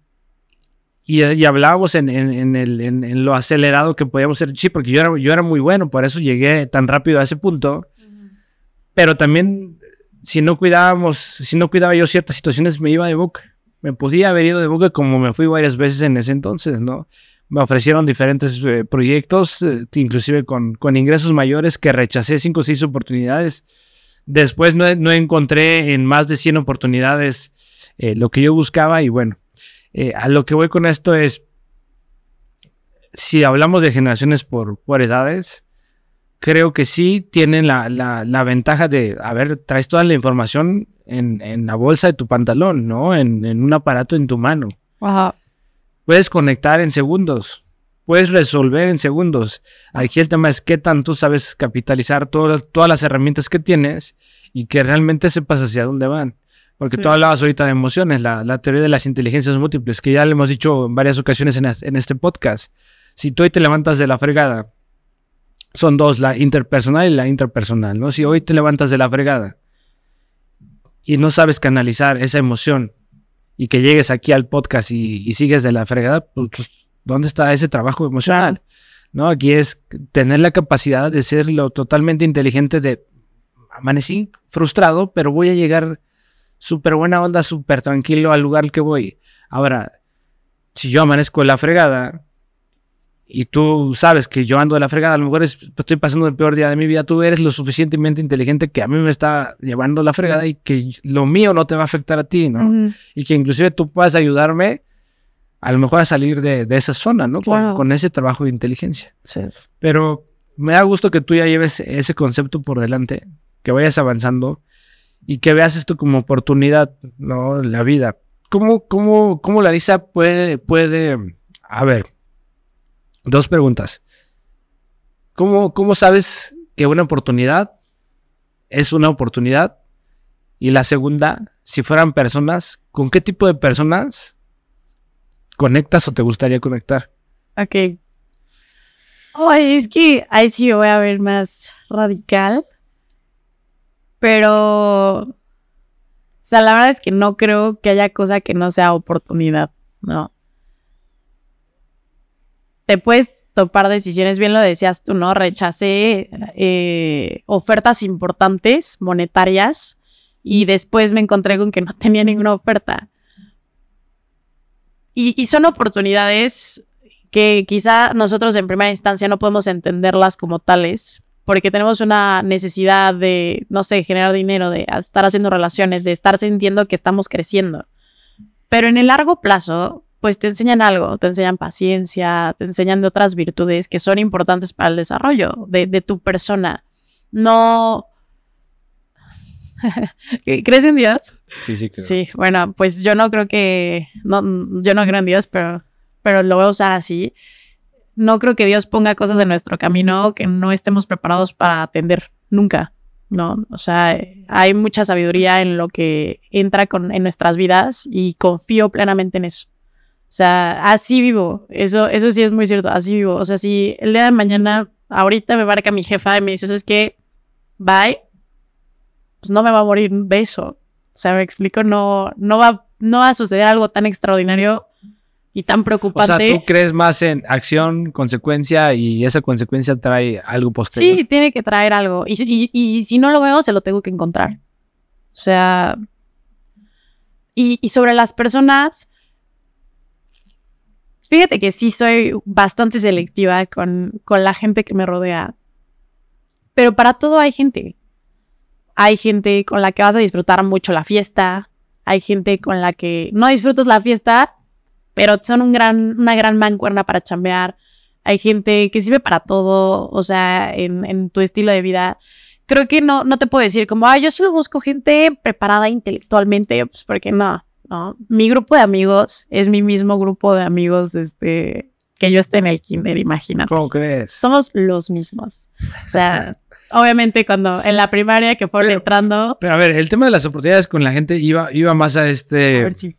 y, hablábamos en, en, el, en, lo acelerado que podíamos ser. Sí, porque yo era, yo era muy bueno, por eso llegué tan rápido a ese punto. Pero también, si no cuidábamos, si no cuidaba yo ciertas situaciones, me iba de boca. Me podía haber ido de boca como me fui varias veces en ese entonces, ¿no? Me ofrecieron diferentes eh, proyectos, eh, inclusive con, con ingresos mayores, que rechacé cinco o seis oportunidades. Después no, no encontré en más de 100 oportunidades eh, lo que yo buscaba y bueno, eh, a lo que voy con esto es, si hablamos de generaciones por, por edades, creo que sí tienen la, la, ventaja de, a ver, traes toda la información en, en la bolsa de tu pantalón, ¿no? En, en un aparato en tu mano. Puedes conectar en segundos, puedes resolver en segundos. Aquí el tema es qué tanto sabes capitalizar todas, todas las herramientas que tienes y que realmente sepas hacia dónde van. Porque tú hablabas ahorita de emociones, la, teoría de las inteligencias múltiples, que ya le hemos dicho en varias ocasiones en, este podcast. Si tú hoy te levantas de la fregada, son dos, la interpersonal y la interpersonal, ¿no? Si hoy te levantas de la fregada y no sabes canalizar esa emoción y que llegues aquí al podcast y, sigues de la fregada, pues, pues, ¿dónde está ese trabajo emocional? ¿No? Aquí es tener la capacidad de ser lo totalmente inteligente de amanecí frustrado, pero voy a llegar súper buena onda, súper tranquilo al lugar que voy. Ahora, si yo amanezco en la fregada y tú sabes que yo ando de la fregada, a lo mejor estoy pasando el peor día de mi vida, tú eres lo suficientemente inteligente que a mí me está llevando la fregada y que lo mío no te va a afectar a ti, ¿no? Y que inclusive tú puedas ayudarme a lo mejor a salir de, esa zona, ¿no? Con, ese trabajo de inteligencia. Sí. Pero me da gusto que tú ya lleves ese concepto por delante, que vayas avanzando y que veas esto como oportunidad, ¿no? La vida. ¿Cómo, cómo, cómo Larisa puede, puede, a ver, dos preguntas. ¿Cómo, ¿Cómo sabes que una oportunidad es una oportunidad? Y la segunda, si fueran personas, ¿con qué tipo de personas conectas o te gustaría conectar? Ok. Ay, es que ahí sí voy a ver más radical. Pero, o sea, la verdad es que no creo que haya cosa que no sea oportunidad, ¿no? Te puedes topar decisiones, bien lo decías tú, ¿no? Rechacé eh, ofertas importantes, monetarias, y después me encontré con que no tenía ninguna oferta. Y, y, son oportunidades que quizá nosotros en primera instancia no podemos entenderlas como tales, porque tenemos una necesidad de, no sé, generar dinero, de estar haciendo relaciones, de estar sintiendo que estamos creciendo. Pero en el largo plazo, pues te enseñan algo, te enseñan paciencia, te enseñan de otras virtudes que son importantes para el desarrollo de, tu persona. No... ¿Crees en Dios? Sí, sí, creo. Sí, bueno, pues yo no creo que, no, yo no creo en Dios, pero, pero lo voy a usar así no creo que Dios ponga cosas en nuestro camino que no estemos preparados para atender nunca, ¿no? O sea, hay mucha sabiduría en lo que entra con, en nuestras vidas y confío plenamente en eso. O sea, así vivo, eso, eso sí es muy cierto, así vivo. O sea, si el día de mañana, ahorita me marca mi jefa y me dice, ¿sabes qué? Bye, pues no me va a morir un beso. O sea, me explico, no, no, va, no va a suceder algo tan extraordinario y tan preocupante. O sea, tú crees más en acción, consecuencia y esa consecuencia trae algo posterior. Sí, tiene que traer algo. Y, y, si no lo veo, se lo tengo que encontrar. O sea, y, y, sobre las personas, fíjate que sí soy bastante selectiva con, con la gente que me rodea. Pero para todo hay gente. Hay gente con la que vas a disfrutar mucho la fiesta. Hay gente con la que no disfrutas la fiesta, pero son un gran, una gran mancuerna para chambear. Hay gente que sirve para todo, o sea, en, tu estilo de vida. Creo que no, no te puedo decir como, ah, yo solo busco gente preparada intelectualmente, pues porque no, no. Mi grupo de amigos es mi mismo grupo de amigos desde que yo estoy en el kinder, imagínate. ¿Cómo crees? Somos los mismos. O sea, obviamente cuando en la primaria que fueron entrando. Pero a ver, el tema de las oportunidades con la gente iba, iba más a este. A ver si.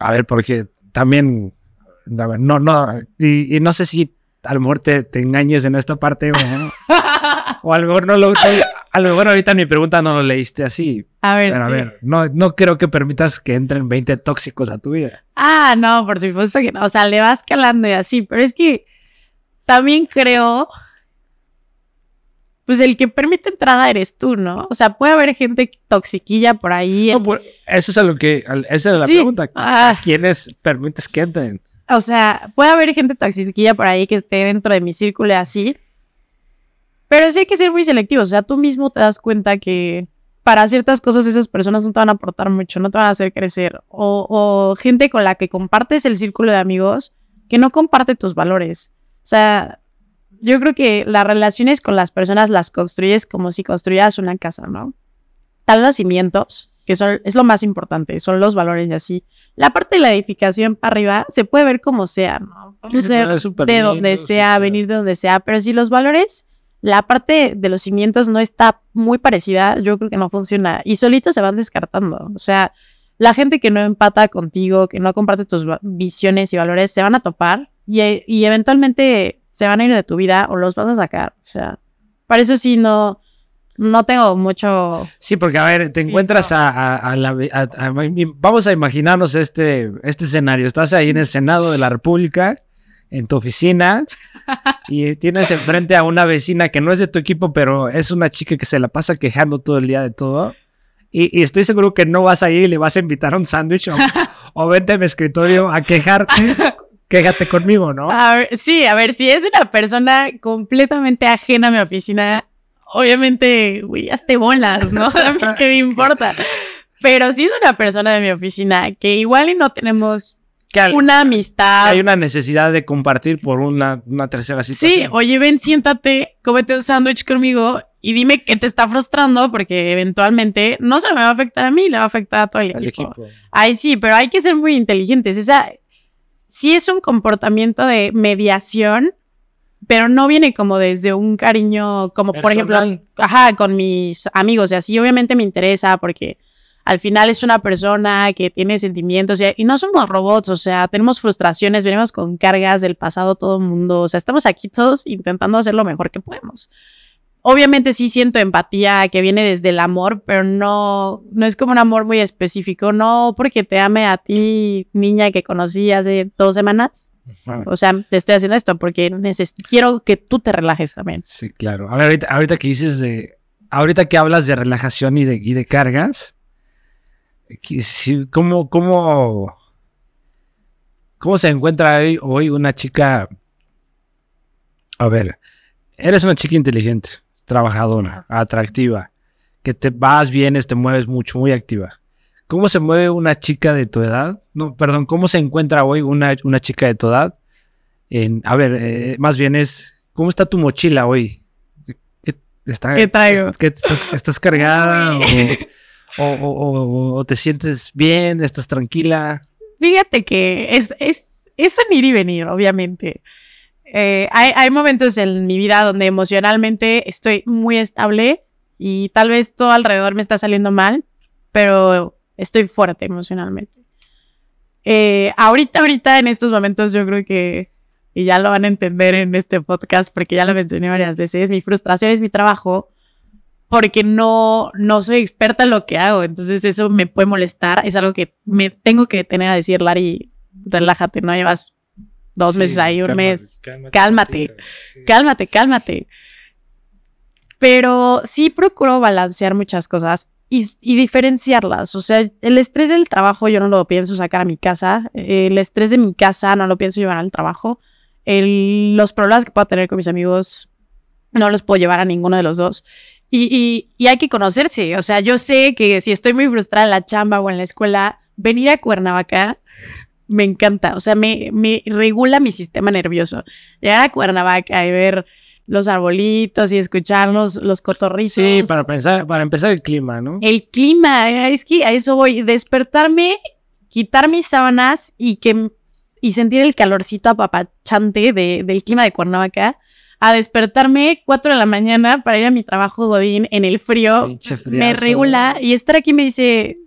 A ver, porque también, no, no, y, no sé si a lo mejor te, engañes en esta parte o, o a lo mejor no lo, a lo mejor ahorita en mi pregunta no lo leíste así. A ver, a ver, no, no creo que permitas que entren 20 tóxicos a tu vida. Ah, no, por supuesto que no, o sea, le vas calando y así, pero es que también creo pues el que permite entrada eres tú, ¿no? O sea, puede haber gente toxiquilla por ahí. eso es a lo que, esa es la pregunta. ¿A ah. quiénes permites que entren? O sea, puede haber gente toxiquilla por ahí que esté dentro de mi círculo así. Pero sí hay que ser muy selectivo. O sea, tú mismo te das cuenta que para ciertas cosas esas personas no te van a aportar mucho, no te van a hacer crecer. O, o gente con la que compartes el círculo de amigos que no comparte tus valores. O sea, yo creo que las relaciones con las personas las construyes como si construyeras una casa, ¿no? Están los cimientos, que son, es lo más importante, son los valores y así. La parte de la edificación para arriba se puede ver como sea, ¿no? Puede ser de donde sea, venir de donde sea, pero si los valores, la parte de los cimientos no está muy parecida, yo creo que no funciona y solito se van descartando. O sea, la gente que no empata contigo, que no comparte tus visiones y valores, se van a topar y, y eventualmente se van a ir de tu vida o los vas a sacar. O sea, para eso sí no, no tengo mucho. Sí, porque a ver, te encuentras a, la. vamos a imaginarnos este, este escenario. Estás ahí en el Senado de la República, en tu oficina, y tienes enfrente a una vecina que no es de tu equipo, pero es una chica que se la pasa quejando todo el día de todo. Y, estoy seguro que no vas a ir y le vas a invitar a un sándwich o, o vente a mi escritorio a quejarte quéjate conmigo, ¿no? sí, a ver, si es una persona completamente ajena a mi oficina, obviamente, güey, hazte bolas, ¿no? A mí qué me importa. Pero si es una persona de mi oficina que igual y no tenemos una amistad. Hay una necesidad de compartir por una, una tercera situación. Sí, oye, ven, siéntate, cómete un sándwich conmigo y dime qué te está frustrando porque eventualmente no se me va a afectar a mí, le va a afectar a todo el, equipo. equipo. Ay, sí, pero hay que ser muy inteligentes. Esa, sí es un comportamiento de mediación, pero no viene como desde un cariño, como por ejemplo, ajá, con mis amigos y así, obviamente me interesa porque al final es una persona que tiene sentimientos y, y, no somos robots, o sea, tenemos frustraciones, venimos con cargas del pasado todo el mundo, o sea, estamos aquí todos intentando hacer lo mejor que podemos obviamente sí siento empatía que viene desde el amor, pero no, no es como un amor muy específico, no porque te ame a ti, niña que conocí hace dos semanas. O sea, te estoy haciendo esto porque quiero que tú te relajes también. Sí, claro. A ver, ahorita, ahorita que dices de, ahorita que hablas de relajación y de, y de cargas, ¿cómo, cómo, cómo se encuentra hoy, hoy una chica? A ver, eres una chica inteligente trabajadora, atractiva, que te vas, vienes, te mueves mucho, muy activa. ¿Cómo se mueve una chica de tu edad? No, perdón, ¿cómo se encuentra hoy una, una chica de tu edad? En, a ver, eh, más bien es, ¿cómo está tu mochila hoy? ¿Qué, está, ¿Qué traigo? estás, cargada o, te sientes bien, estás tranquila? Fíjate que es, es, es un ir y venir, obviamente. Eh, hay, momentos en mi vida donde emocionalmente estoy muy estable y tal vez todo alrededor me está saliendo mal, pero estoy fuerte emocionalmente. Eh, ahorita, ahorita, en estos momentos, yo creo que, y ya lo van a entender en este podcast porque ya lo mencioné varias veces, mi frustración es mi trabajo porque no, no soy experta en lo que hago, entonces eso me puede molestar, es algo que me tengo que tener a decir, Lari, relájate, no llevas dos meses ahí, un mes. Cálmate, cálmate, cálmate, Pero sí procuro balancear muchas cosas y, diferenciarlas. O sea, el estrés del trabajo yo no lo pienso sacar a mi casa. El estrés de mi casa no lo pienso llevar al trabajo. los problemas que puedo tener con mis amigos no los puedo llevar a ninguno de los dos. Y, y, hay que conocerse. O sea, yo sé que si estoy muy frustrada en la chamba o en la escuela, venir a Cuernavaca me encanta. O sea, me, me regula mi sistema nervioso. Llegar a Cuernavaca y ver los arbolitos y escuchar los, los cotorritos. Sí, para, pensar, para empezar el clima, ¿no? El clima, eh, es que a eso voy. Despertarme, quitar mis sábanas y, que, y sentir el calorcito apapachante de, del clima de Cuernavaca a despertarme 4 de la mañana para ir a mi trabajo Godín en el frío. Me regula y estar aquí me dice,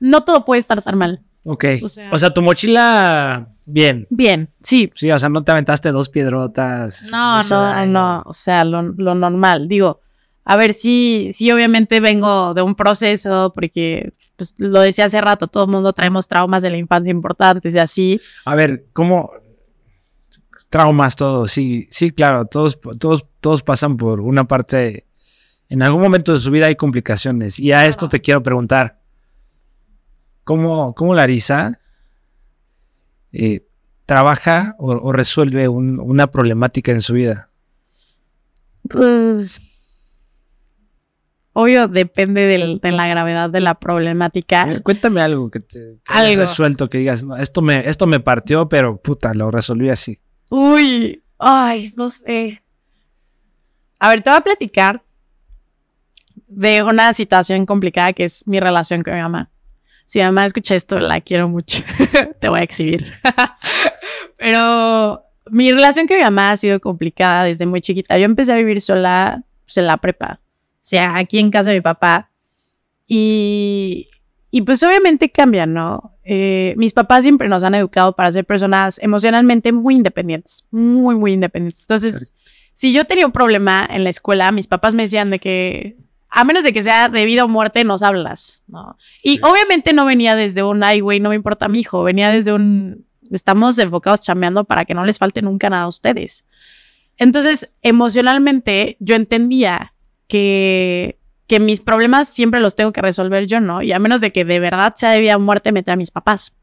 no todo puede estar tan mal. Ok. O sea, tu mochila, bien. Bien, sí. Sí, o sea, no te aventaste dos piedrotas. No, no, no, o sea, lo, normal. Digo, a ver, sí, sí, obviamente vengo de un proceso, porque pues, lo decía hace rato, todo el mundo traemos traumas de la infancia importantes y así. A ver, ¿cómo, traumas, todo, sí, sí, claro, todos, todos, todos pasan por una parte, en algún momento de su vida hay complicaciones. Y a esto te quiero preguntar, ¿cómo, cómo Larisa eh, trabaja o, resuelve una problemática en su vida? Pues, obvio, depende de la gravedad de la problemática. cuéntame algo que te que resuelto, que digas, esto, me, esto me partió, pero puta, lo resolví así. Uy, ay, no sé. A ver, te voy a platicar de una situación complicada que es mi relación con mi mamá. Si mamá escucha esto, la quiero mucho. te voy a exhibir. Pero mi relación con mi mamá ha sido complicada desde muy chiquita. Yo empecé a vivir sola pues, en la prepa, o sea, aquí en casa de mi papá. Y, y pues obviamente cambian, ¿no? Eh, mis papás siempre nos han educado para ser personas emocionalmente muy independientes, muy, muy independientes. Entonces, si yo tenía un problema en la escuela, mis papás me decían de que, a menos de que sea de vida o muerte, nos hablas, ¿no? Y obviamente no venía desde un, ay, güey, no me importa mi hijo, venía desde un, estamos enfocados chambeando para que no les falte nunca nada a ustedes. Entonces, emocionalmente, yo entendía que que mis problemas siempre los tengo que resolver yo, ¿no? Y a menos de que de verdad sea de vida o muerte, meter a mis papás.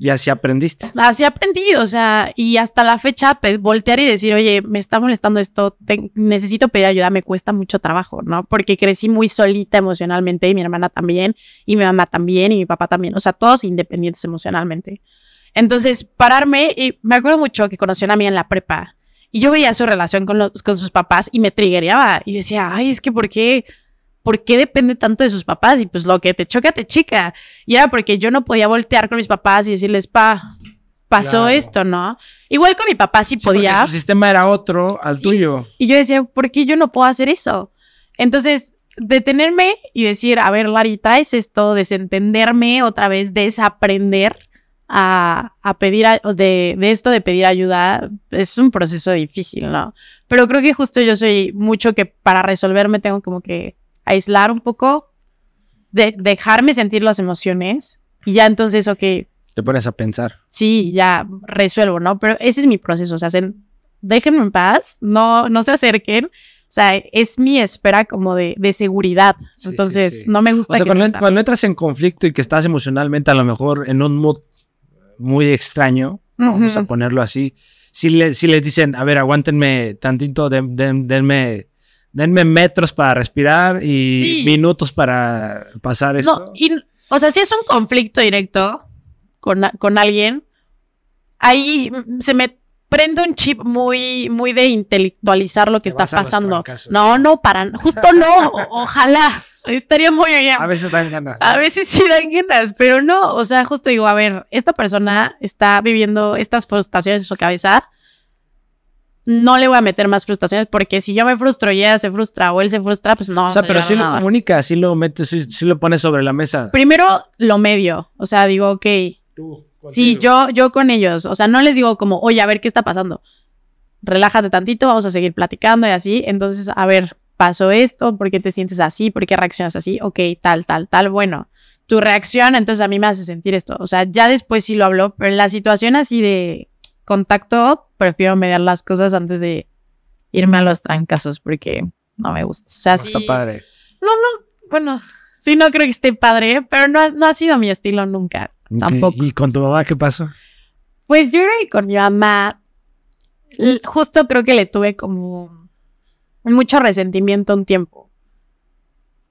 Y así aprendiste. Así aprendí, o sea, y hasta la fecha voltear y decir, oye, me está molestando esto, necesito pedir ayuda, me cuesta mucho trabajo, ¿no? Porque crecí muy solita emocionalmente y mi hermana también, y mi mamá también, y mi papá también, o sea, todos independientes emocionalmente. Entonces, pararme, y me acuerdo mucho que conocí a una amiga en la prepa, y yo veía su relación con, los, con sus papás y me triggereaba, y decía, ay, es que ¿por qué? ¿Por qué depende tanto de sus papás? Y pues lo que te choca, te chica. Y era porque yo no podía voltear con mis papás y decirles, pa, pasó esto, ¿no? Igual con mi papá sí, podía. su sistema era otro al tuyo. Y yo decía, ¿por qué yo no puedo hacer eso? Entonces, detenerme y decir, a ver, Lari, traes esto, desentenderme otra vez, desaprender a, a pedir, de, de, esto de pedir ayuda, es un proceso difícil, ¿no? Pero creo que justo yo soy mucho que para resolverme tengo como que aislar un poco, de, dejarme sentir las emociones y ya entonces, ok. Te pones a pensar. Sí, ya resuelvo, ¿no? Pero ese es mi proceso, o sea, déjenme en paz, no, no se acerquen. O sea, es mi esfera como de, de seguridad. Entonces, no me gusta. O sea, cuando, entras en conflicto y que estás emocionalmente a lo mejor en un mood muy extraño, vamos a ponerlo así, si, le, si les dicen, a ver, aguántenme tantito, denme denme metros para respirar y minutos para pasar esto. No, y, o sea, si es un conflicto directo con, con alguien, ahí se me prende un chip muy, muy de intelectualizar lo que está pasando. No, no, para, justo no, ojalá. Estaría muy allá. A veces dan ganas. A veces sí dan ganas, pero no, o sea, justo digo, a ver, esta persona está viviendo estas frustraciones en su cabeza no le voy a meter más frustraciones porque si yo me frustro y ella se frustra o él se frustra, pues no. O sea, pero si lo comunica, si lo metes, si, lo pones sobre la mesa. Primero lo medio, o sea, digo, ok. Tú, sí, yo, yo con ellos, o sea, no les digo como, oye, a ver qué está pasando. Relájate tantito, vamos a seguir platicando y así. Entonces, a ver, pasó esto, ¿por qué te sientes así? ¿Por qué reaccionas así? Ok, tal, tal, tal, bueno. tu reacción, entonces a mí me hace sentir esto. O sea, ya después sí lo hablo, pero en la situación así de contacto, prefiero mediar las cosas antes de irme a los trancazos porque no me gusta. O sea, No sí. Está padre. No, no, bueno, sí, no creo que esté padre, pero no, no ha sido mi estilo nunca. Tampoco. ¿Y con tu mamá qué pasó? Pues yo creo que con mi mamá, justo creo que le tuve como mucho resentimiento un tiempo.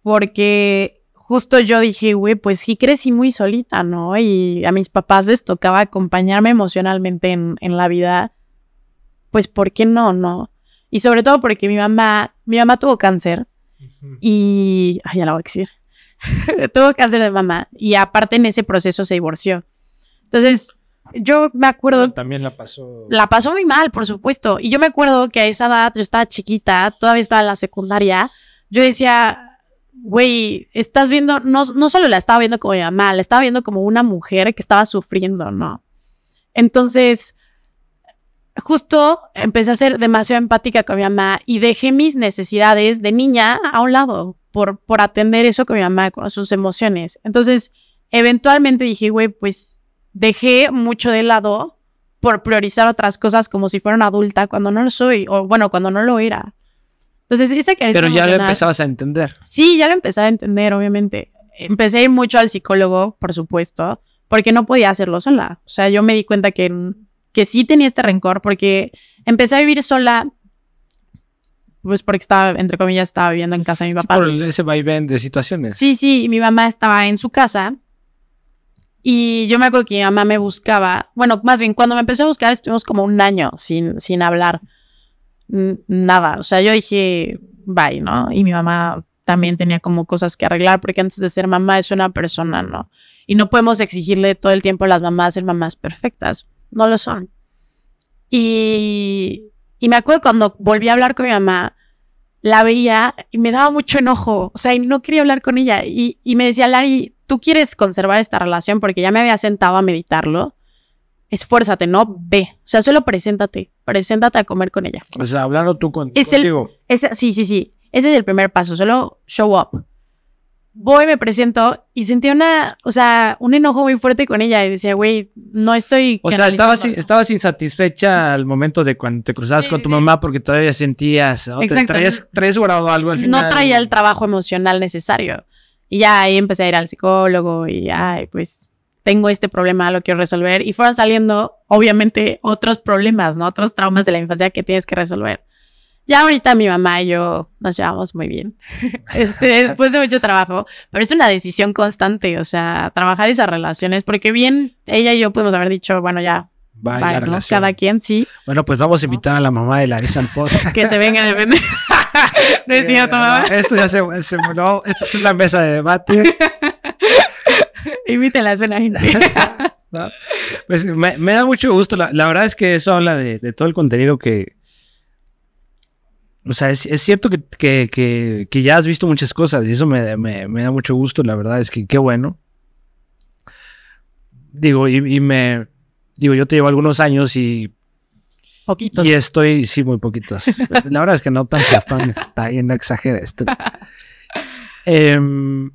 Porque justo yo dije, güey, pues sí crecí muy solita, ¿no? Y a mis papás les tocaba acompañarme emocionalmente en, en la vida. Pues, ¿por qué no, no? Y sobre todo porque mi mamá, mi mamá tuvo cáncer y. Ay, ya la voy a exhibir. tuvo cáncer de mamá y aparte en ese proceso se divorció. Entonces, yo me acuerdo También la pasó. la pasó muy mal, por supuesto. Y yo me acuerdo que a esa edad yo estaba chiquita, todavía estaba en la secundaria. Yo decía, güey, estás viendo, no, no solo la estaba viendo como mi mamá, la estaba viendo como una mujer que estaba sufriendo, ¿no? Entonces, justo empecé a ser demasiado empática con mi mamá y dejé mis necesidades de niña a un lado por, por atender eso con mi mamá, con sus emociones. Entonces, eventualmente dije, güey, pues dejé mucho de lado por priorizar otras cosas como si fuera una adulta cuando no lo soy, o bueno, cuando no lo era. Entonces, esa carencia Pero ya lo emocional- empezabas a entender. Sí, ya lo empecé a entender, obviamente. Empecé a ir mucho al psicólogo, por supuesto, porque no podía hacerlo sola. O sea, yo me di cuenta que, que sí tenía este rencor porque empecé a vivir sola, pues porque estaba, entre comillas, estaba viviendo en casa de mi Sí, papá. por ese vaivén de situaciones. Sí, sí, y mi mamá estaba en su casa. Y yo me acuerdo que mi mamá me buscaba. Bueno, más bien, cuando me empezó a buscar, estuvimos como un año sin, sin hablar nada. O sea, yo dije, bye, ¿no? Y mi mamá también tenía como cosas que arreglar, porque antes de ser mamá es una persona, ¿no? Y no podemos exigirle todo el tiempo a las mamás ser mamás perfectas. No lo son. Y, y me acuerdo cuando volví a hablar con mi mamá, la veía y me daba mucho enojo, o sea, y no quería hablar con ella. Y, y me decía, Lari, tú quieres conservar esta relación porque ya me había sentado a meditarlo. Esfuérzate, no ve. O sea, solo preséntate, preséntate a comer con ella. O sea, hablando tú con, Es el- contigo. Ese, sí, sí, sí. Ese es el primer paso, solo show up. Voy, me presento y sentí una, o sea, un enojo muy fuerte con ella y decía, güey, no estoy. O sea, estabas, canalizando". estabas insatisfecha al momento de cuando te cruzabas Sí, con tu sí. mamá porque todavía sentías, ¿no? Te Exacto. traías, traías guardado algo al final. no traía el trabajo emocional necesario. Y ya ahí empecé a ir al psicólogo y ay, pues tengo este problema, lo quiero resolver. Y fueron saliendo, obviamente, otros problemas, ¿no? Otros traumas de la infancia que tienes que resolver. Ya ahorita mi mamá y yo nos llevamos muy bien. Este, después de mucho trabajo, pero es una decisión constante, o sea, trabajar esas relaciones, porque bien ella y yo podemos haber dicho, bueno, ya, la ¿no? cada quien sí, Bueno, pues vamos a invitar a la mamá de Larissa al podcast. que se venga a defender. no es cierto, mamá. Esto ya se, se no, esto es una mesa de debate. Invítela, suena gente. ¿no? Pues me, me da mucho gusto. La, la verdad es que eso habla de, de todo el contenido que. O sea, es, es cierto que, que- que- que ya has visto muchas cosas y eso me, me- me da mucho gusto. La verdad es que qué bueno. Digo, y, y me. Digo, yo te llevo algunos años y, Poquitos. y estoy. Sí, muy poquitos. La verdad es que no tantos. Tan, está bien, no exageres. Em,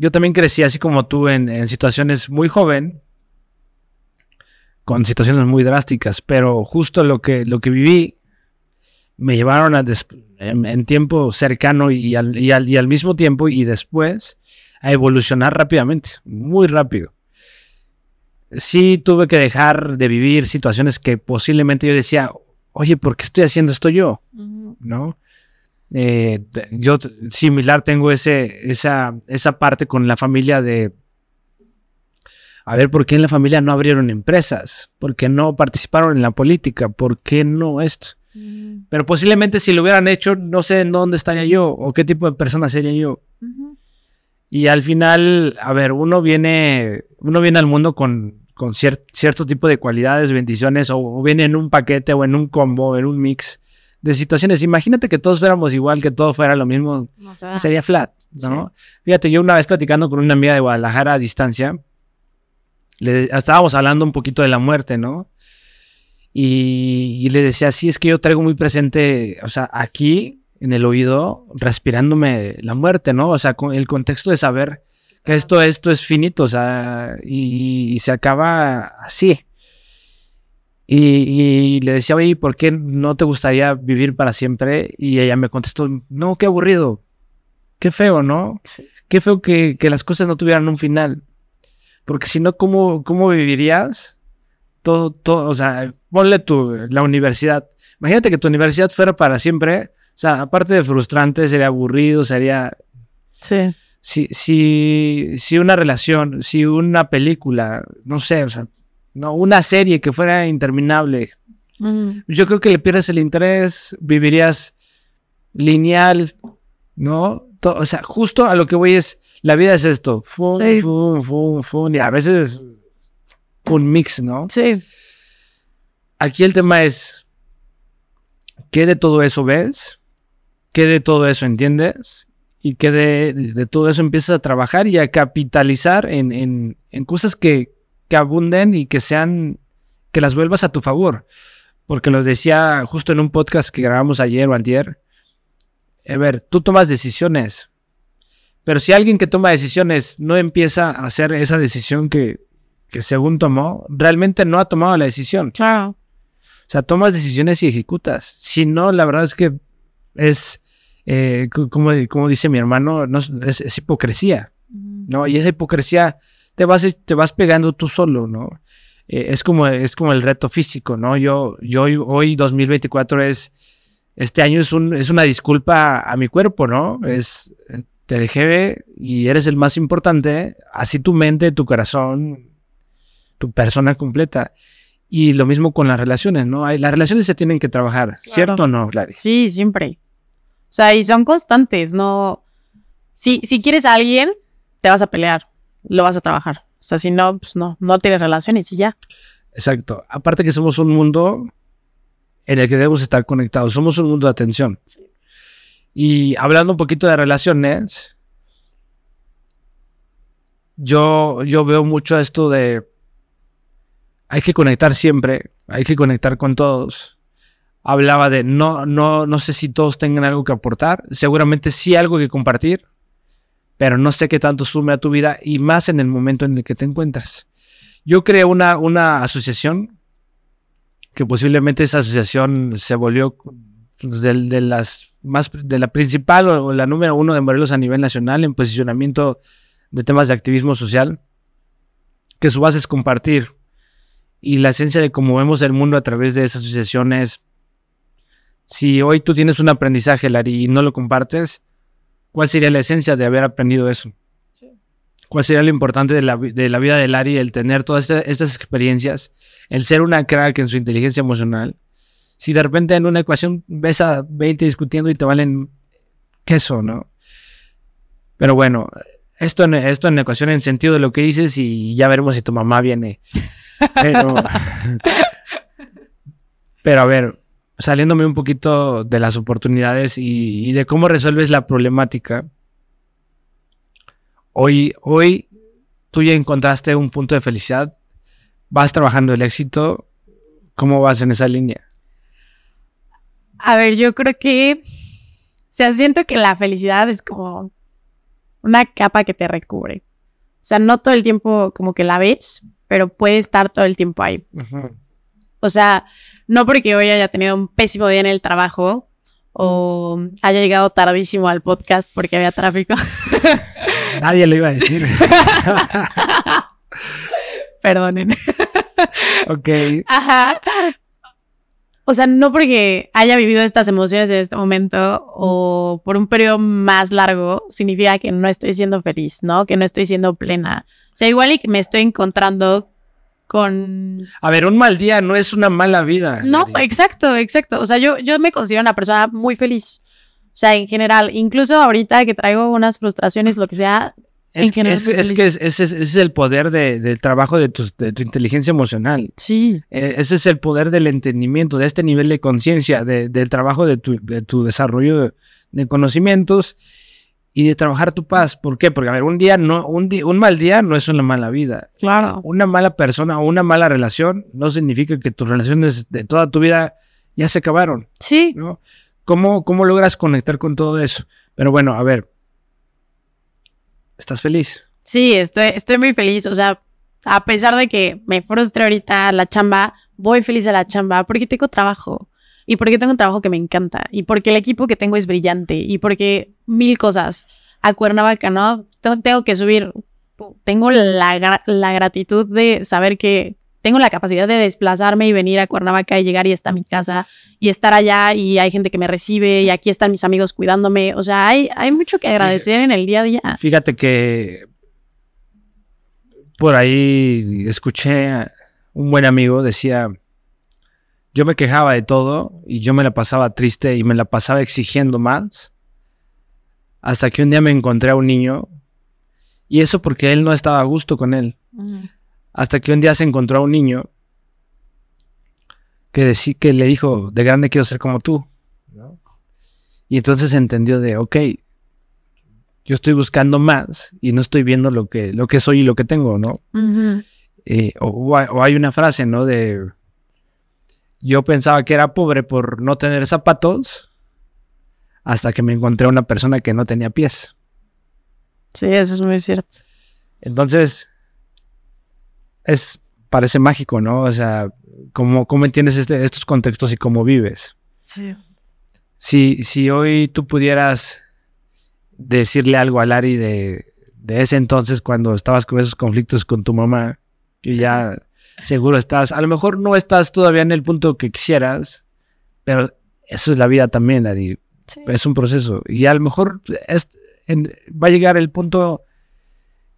yo también crecí así como tú en, en situaciones muy joven, con situaciones muy drásticas, pero justo lo que, lo que viví me llevaron a des- en, en tiempo cercano y al, y al- y al mismo tiempo y después a evolucionar rápidamente, muy rápido. Sí tuve que dejar de vivir situaciones que posiblemente yo decía, oye, ¿por qué estoy haciendo esto yo? ¿no? Eh, yo similar tengo ese, esa, esa parte con la familia de, a ver, ¿por qué en la familia no abrieron empresas? ¿Por qué no participaron en la política? ¿Por qué no esto? Pero posiblemente si lo hubieran hecho, no sé en dónde estaría yo o qué tipo de persona sería yo. Y al final, a ver, uno viene, uno viene al mundo con, con cier- cierto tipo de cualidades, bendiciones, o, o viene en un paquete o en un combo, en un mix de situaciones. Imagínate que todos fuéramos igual, que todo fuera lo mismo, No se da. sería flat, ¿no? Fíjate, yo una vez platicando con una amiga de Guadalajara a distancia, le estábamos hablando un poquito de la muerte, ¿no? Y, y le decía, sí, es que yo traigo muy presente, o sea, aquí en el oído, respirándome la muerte, ¿no? O sea, con el contexto de saber Que esto, esto es finito, o sea, y, se acaba así. Y, y, le decía, oye, ¿por qué no te gustaría vivir para siempre? Y ella me contestó, no, qué aburrido. Qué feo, ¿no? Qué feo que, que, las cosas no tuvieran un final. Porque si no, ¿cómo, cómo vivirías? Todo, todo, o sea, ponle tu, la universidad. Imagínate que tu universidad fuera para siempre. O sea, aparte de frustrante, sería aburrido, sería... Sí. Si, si, si una relación, si una película, no sé, o sea, no, una serie que fuera interminable, yo creo que le pierdes el interés, vivirías lineal, ¿no? o sea, justo a lo que voy es, la vida es esto, fun, fun, fun, fun, y a veces un mix, ¿no? Sí. Aquí el tema es, ¿qué de todo eso ves? ¿Qué de todo eso entiendes? Y qué de, todo eso empiezas a trabajar y a capitalizar en, cosas que, que abunden y que sean, que las vuelvas a tu favor. Porque lo decía justo en un podcast que grabamos ayer o antier. A ver, tú tomas decisiones, pero si alguien que toma decisiones no empieza a hacer esa decisión que, que según tomó, realmente no ha tomado la decisión. Claro. O sea, tomas decisiones y ejecutas. Si no, la verdad es que es, eh, como, como, dice mi hermano, no, es, hipocresía, ¿no? Y esa hipocresía te vas, te vas pegando tú solo, ¿no? Eh, es, como, es como el reto físico, ¿no? Yo, yo hoy, 2024 es, este año es, un, es una disculpa a mi cuerpo, ¿no? Es, te dejé y eres el más importante, así tu mente, tu corazón, tu persona completa. Y lo mismo con las relaciones, ¿no? Hay, las relaciones se tienen que trabajar, ¿cierto o no, Clary? Sí, siempre. O sea, y son constantes, no... Si, si quieres a alguien, te vas a pelear, lo vas a trabajar. O sea, si no, pues no, no tienes relaciones y ya. Exacto. Aparte que somos un mundo en el que debemos estar conectados, somos un mundo de atención. Y hablando un poquito de relaciones, yo, yo veo mucho esto de hay que conectar siempre, hay que conectar con todos. Hablaba de no, no, no sé si todos tengan algo que aportar, seguramente sí algo que compartir, pero no sé qué tanto sume a tu vida y más en el momento en el que te encuentras. Yo creé una, una asociación que posiblemente esa asociación se volvió pues, de, las más de la principal o, la número uno de Morelos a nivel nacional en posicionamiento de temas de activismo social, que su base es compartir y la esencia de cómo vemos el mundo a través de esas asociaciones. Si hoy tú tienes un aprendizaje, Lari, y no lo compartes, ¿cuál sería la esencia de haber aprendido eso? ¿Cuál sería lo importante de la, vida de Lari, el tener todas estas, experiencias, el ser una crack en su inteligencia emocional? Si de repente en una ecuación ves a 20 discutiendo y te valen queso, ¿no? Pero bueno, esto en, esto en ecuación en sentido de lo que dices y ya veremos si tu mamá viene Pero, a ver, saliéndome un poquito de las oportunidades y, de cómo resuelves la problemática. Hoy, hoy tú ya encontraste un punto de felicidad. Vas trabajando el éxito. ¿Cómo vas en esa línea? A ver, yo creo que. O sea, siento que la felicidad es como una capa que te recubre. O sea, no todo el tiempo como que la ves, pero puede estar todo el tiempo ahí. O sea, no porque hoy haya tenido un pésimo día en el trabajo o haya llegado tardísimo al podcast porque había tráfico. Nadie lo iba a decir. Perdonen. ok. Ajá. O sea, no porque haya vivido estas emociones en este momento o por un periodo más largo, significa que no estoy siendo feliz, ¿no? Que no estoy siendo plena. O sea, igual y que me estoy encontrando con... A ver, un mal día no es una mala vida. No, exacto, exacto. O sea, yo, yo me considero una persona muy feliz. O sea, en general, incluso ahorita que traigo unas frustraciones, lo que sea, es, que ese es, el poder del trabajo de tu, inteligencia emocional. Sí. E, ese es el poder del entendimiento, de este nivel de conciencia, del trabajo de tu, desarrollo de, conocimientos y de trabajar tu paz. ¿Por qué? Porque, a ver, un día no, un, un mal día no es una mala vida. Claro. Una mala persona o una mala relación no significa que tus relaciones de toda tu vida ya se acabaron. Sí. ¿no? ¿Cómo, ¿Cómo logras conectar con todo eso? Pero bueno, a ver, ¿Estás feliz? Sí, estoy, estoy muy feliz. O sea, a pesar de que me frustre ahorita la chamba, voy feliz a la chamba porque tengo trabajo y porque tengo un trabajo que me encanta y porque el equipo que tengo es brillante y porque mil cosas. A Cuernavaca, ¿no? Tengo que subir, tengo la, la gratitud de saber que tengo la capacidad de desplazarme y venir a Cuernavaca y llegar y en mi casa y estar allá y hay gente que me recibe y aquí están mis amigos cuidándome. O sea, hay, hay mucho que agradecer en el día a día. Fíjate que por ahí escuché a un buen amigo decía, yo me quejaba de todo y yo me la pasaba triste y me la pasaba exigiendo más hasta que un día me encontré a un niño y eso porque él no estaba a gusto con él. Hasta que un día se encontró a un niño que, que le dijo, de grande quiero ser como tú. Y entonces entendió de, ok, yo estoy buscando más y no estoy viendo lo que, lo que soy y lo que tengo, ¿no? Eh, o, hay una frase, ¿no? De, yo pensaba que era pobre por no tener zapatos hasta que me encontré a una persona que no tenía pies. Sí, eso es muy cierto. Entonces, es, parece mágico, ¿no? O sea, ¿cómo, cómo entiendes este, estos contextos y cómo vives? Sí. Si, si hoy tú pudieras decirle algo a Lari de, de ese entonces cuando estabas con esos conflictos con tu mamá, y ya seguro estás, a lo mejor no estás todavía en el punto que quisieras, pero eso es la vida también, Lari. Es un proceso. Y a lo mejor va a llegar el punto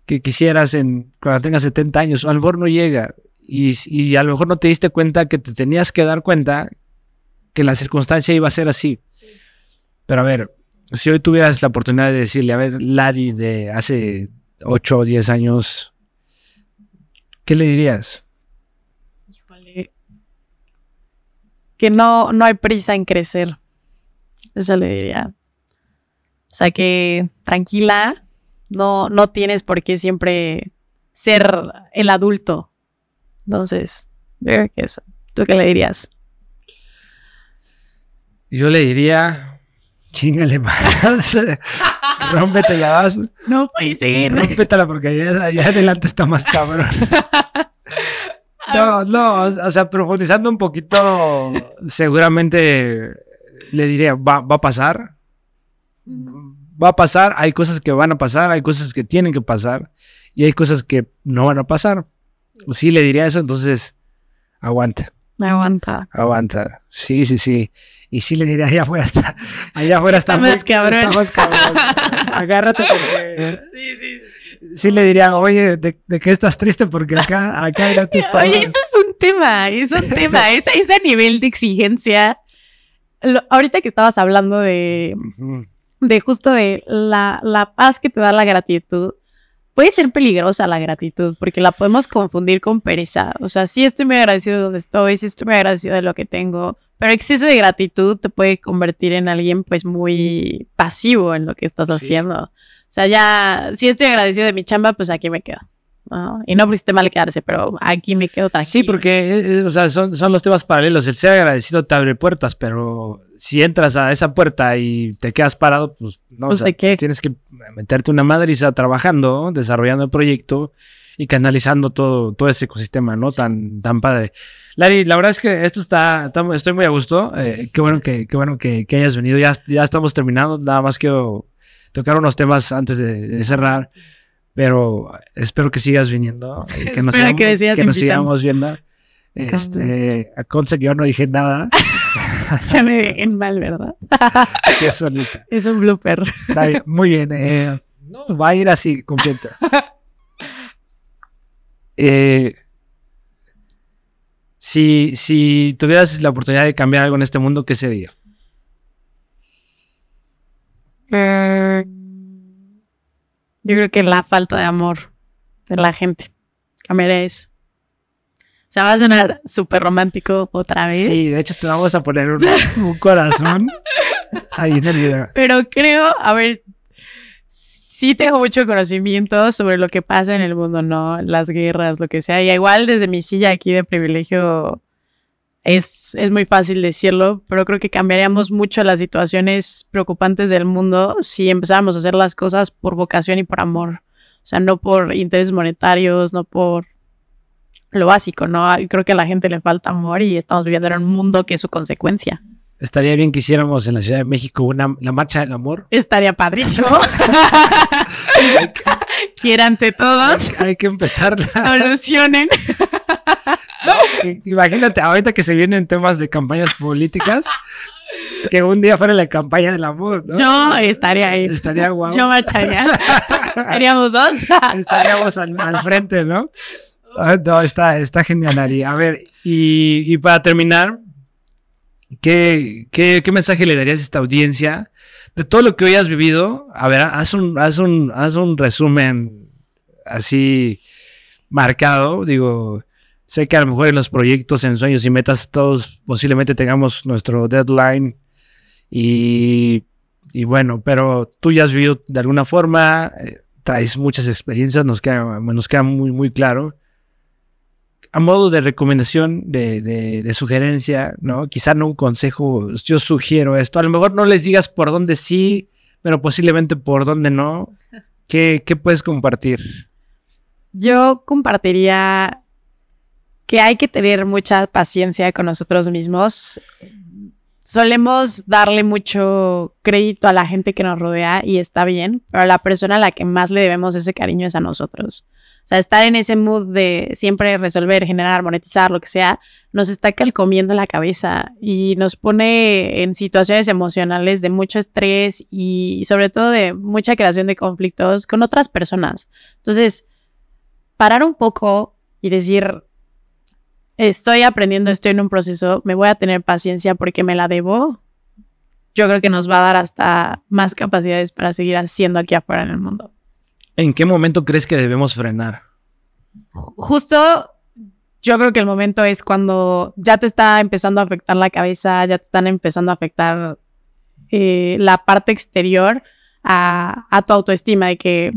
que quisieras en, cuando tengas 70 años, a lo mejor no llega. Y, y, a lo mejor no te diste cuenta que te tenías que dar cuenta que la circunstancia iba a ser así. Pero a ver, si hoy tuvieras la oportunidad de decirle, a ver, Lari de hace 8 o 10 años, ¿qué le dirías? Que no, no hay prisa en crecer. Eso le diría. O sea que tranquila, no, no tienes por qué siempre ser el adulto. Entonces, que eso. ¿Tú qué le dirías? Yo le diría, Chingale más. Rómpetela más. No puede ser. Rómpetela porque allá, adelante está más cabrón. No, no, o sea, profundizando un poquito, seguramente le diría, va, va a pasar. Va a pasar, hay cosas que van a pasar, hay cosas que tienen que pasar y hay cosas que no van a pasar. Sí, le diría eso, entonces aguanta. Aguanta. Aguanta. Sí, sí, sí. Y sí le diría, allá afuera está, allá afuera está, más cabrón. Agárrate porque... Sí, sí. Sí le diría, oye, ¿de, qué estás triste? Porque acá, acá Oye, eso es un tema, es un tema, ese, ese nivel de exigencia. ahorita que estabas hablando de, de justo de la, la paz que te da la gratitud, puede ser peligrosa la gratitud, porque la podemos confundir con pereza. O sea, sí estoy muy agradecido de donde estoy, sí estoy muy agradecido de lo que tengo, pero exceso de gratitud te puede convertir en alguien pues muy pasivo en lo que estás haciendo. O sea, ya, si estoy agradecido de mi chamba, pues aquí me quedo. Y no porque esté mal quedarse, pero aquí me quedo tranquilo. Sí, porque eh, eh, o sea, son, son, los temas paralelos. El ser agradecido te abre puertas, pero si entras a esa puerta y te quedas parado, pues no, pues, tienes que meterte una madriza trabajando, desarrollando el proyecto y canalizando todo, todo ese ecosistema, ¿no? Tan, tan padre. Lari, la verdad es que esto está, estoy muy a gusto. Eh, qué bueno que, qué bueno que, hayas venido. Ya, ya estamos terminando. Nada más quiero tocar unos temas antes de, cerrar. Pero espero que sigas viniendo. que nos, sigamos, que, nos sigamos viendo. Este, a Conce que yo no dije nada. ya me ven mal, ¿verdad? Qué Es un blooper. muy bien. Eh, va a ir así, completo. Eh, si, si tuvieras la oportunidad de cambiar algo en este mundo, ¿qué sería? Eh, yo creo que la falta de amor de la gente. Cambiaría eso. O sea, va a sonar súper romántico otra vez. Sí, de hecho te vamos a poner un, un corazón ahí en el video. Pero creo, a ver, sí tengo mucho conocimiento sobre lo que pasa en el mundo, ¿no? Las guerras, lo que sea. Y igual desde mi silla aquí de privilegio es, es muy fácil decirlo, pero creo que cambiaríamos mucho las situaciones preocupantes del mundo si empezáramos a hacer las cosas por vocación y por amor. O sea, no por intereses monetarios, no por lo básico, ¿no? Creo que a la gente le falta amor y estamos viviendo en un mundo que es su consecuencia. Estaría bien que hiciéramos en la Ciudad de México una, la marcha del amor. Estaría padrísimo. Quiéranse todos. Hay, que empezar. Solucionen. imagínate, ahorita que se vienen temas de campañas políticas, que un día fuera la campaña del amor, ¿no? Yo estaría ahí. Estaría guapo. Yo marcharía. Seríamos dos. Estaríamos al, frente, ¿no? Ah, no, está, está genial, Ari. A ver, y para terminar, ¿Qué, qué, mensaje le darías a esta audiencia de todo lo que hoy has vivido? A ver, haz un, haz un, haz un resumen así marcado. Digo, sé que a lo mejor en los proyectos, en sueños y metas, todos posiblemente tengamos nuestro deadline. Y, y bueno, pero tú ya has vivido de alguna forma, eh, traes muchas experiencias, nos queda, nos queda muy, muy claro a modo de recomendación, de, sugerencia, ¿no? Quizá no un consejo, yo sugiero esto. A lo mejor no les digas por dónde sí, pero posiblemente por dónde no. ¿Qué, qué puedes compartir? Yo compartiría que hay que tener mucha paciencia con nosotros mismos. Solemos darle mucho crédito a la gente que nos rodea y está bien, pero la persona a la que más le debemos ese cariño es a nosotros. O sea, estar en ese mood de siempre resolver, generar, monetizar, lo que sea, nos está calcomiendo la cabeza y nos pone en situaciones emocionales de mucho estrés y sobre todo de mucha creación de conflictos con otras personas. Entonces, parar un poco y decir, estoy aprendiendo, estoy en un proceso, me voy a tener paciencia porque me la debo, yo creo que nos va a dar hasta más capacidades para seguir haciendo aquí afuera en el mundo. ¿En qué momento crees que debemos frenar? Justo yo creo que el momento es cuando ya te está empezando a afectar la cabeza, ya te están empezando a afectar eh, la parte exterior a, tu autoestima de que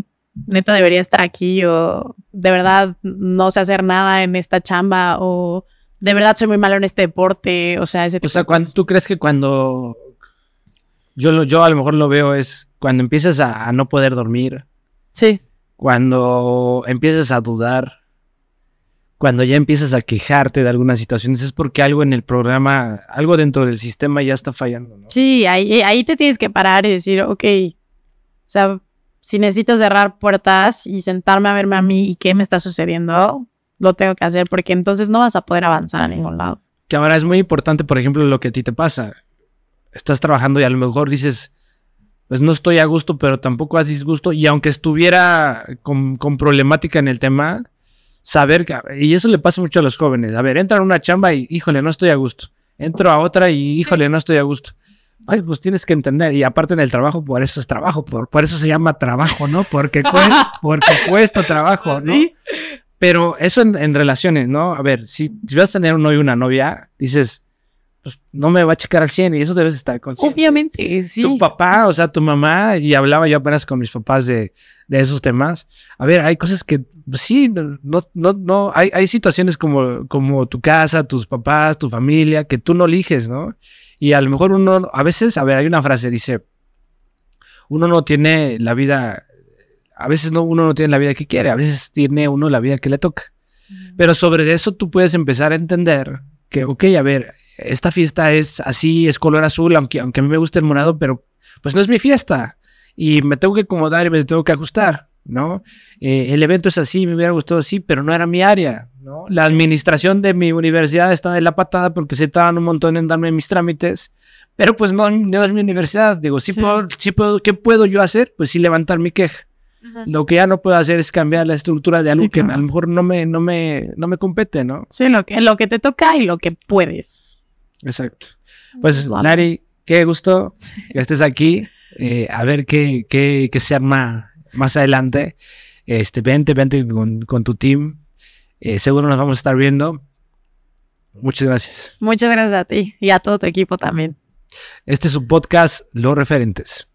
neta debería estar aquí o de verdad no sé hacer nada en esta chamba o de verdad soy muy malo en este deporte, o sea, ese O sea, ¿tú crees que cuando yo, yo a lo mejor lo veo es cuando empiezas a no poder dormir, Sí. Cuando empiezas a dudar, cuando ya empiezas a quejarte de algunas situaciones, es porque algo en el programa, algo dentro del sistema ya está fallando, ¿no? Sí, ahí, ahí te tienes que parar y decir, ok, o sea, si necesito cerrar puertas y sentarme a verme a mí y qué me está sucediendo, lo tengo que hacer porque entonces no vas a poder avanzar a ningún lado. Que ahora es muy importante, por ejemplo, lo que a ti te pasa. Estás trabajando y a lo mejor dices, pues no estoy a gusto, pero tampoco a disgusto. Y aunque estuviera con, problemática en el tema, saber que, y eso le pasa mucho a los jóvenes. A ver, entran a una chamba y, híjole, no estoy a gusto. Entro a otra y, híjole, no estoy a gusto. Ay, pues tienes que entender. Y aparte en el trabajo, por eso es trabajo, por, por eso se llama trabajo, ¿no? Porque, cuesta, porque cuesta trabajo, ¿no? Pero eso en, relaciones, ¿no? A ver, si, si vas a tener un novio y una novia, dices, pues no me va a checar al 100 y eso debes estar consciente. Obviamente, sí. Tu papá, o sea, tu mamá, y hablaba yo apenas con mis papás de, esos temas. A ver, hay cosas que, pues, sí, no, no, no, hay, hay situaciones como, como tu casa, tus papás, tu familia, que tú no eliges, ¿no? Y a lo mejor uno, a veces, a ver, hay una frase, dice, uno no tiene la vida, a veces no, uno no tiene la vida que quiere, a veces tiene uno la vida que le toca. Pero sobre eso tú puedes empezar a entender que, ok, a ver, esta fiesta es así, es color azul, aunque, aunque a mí me guste el morado, pero pues no es mi fiesta. Y me tengo que acomodar y me tengo que ajustar, ¿no? Eh, el evento es así, me hubiera gustado así, pero no era mi área, ¿no? La administración de mi universidad está de la patada porque se tardan un montón en darme mis trámites, pero pues no, no es mi universidad. Digo, sí, Puedo, sí puedo, ¿qué puedo yo hacer? Pues sí levantar mi queja. Lo que ya no puedo hacer es cambiar la estructura de algo que a lo mejor no me, no me, no me compete, ¿no? Sí, lo que, lo que te toca y lo que puedes. Exacto. Pues, Lari, qué gusto que estés aquí. Eh, a ver qué, qué, qué, se arma más adelante. Este, vente, vente con, con tu team. Eh, seguro nos vamos a estar viendo. Muchas gracias. Muchas gracias a ti y a todo tu equipo también. Este es su podcast Los Referentes.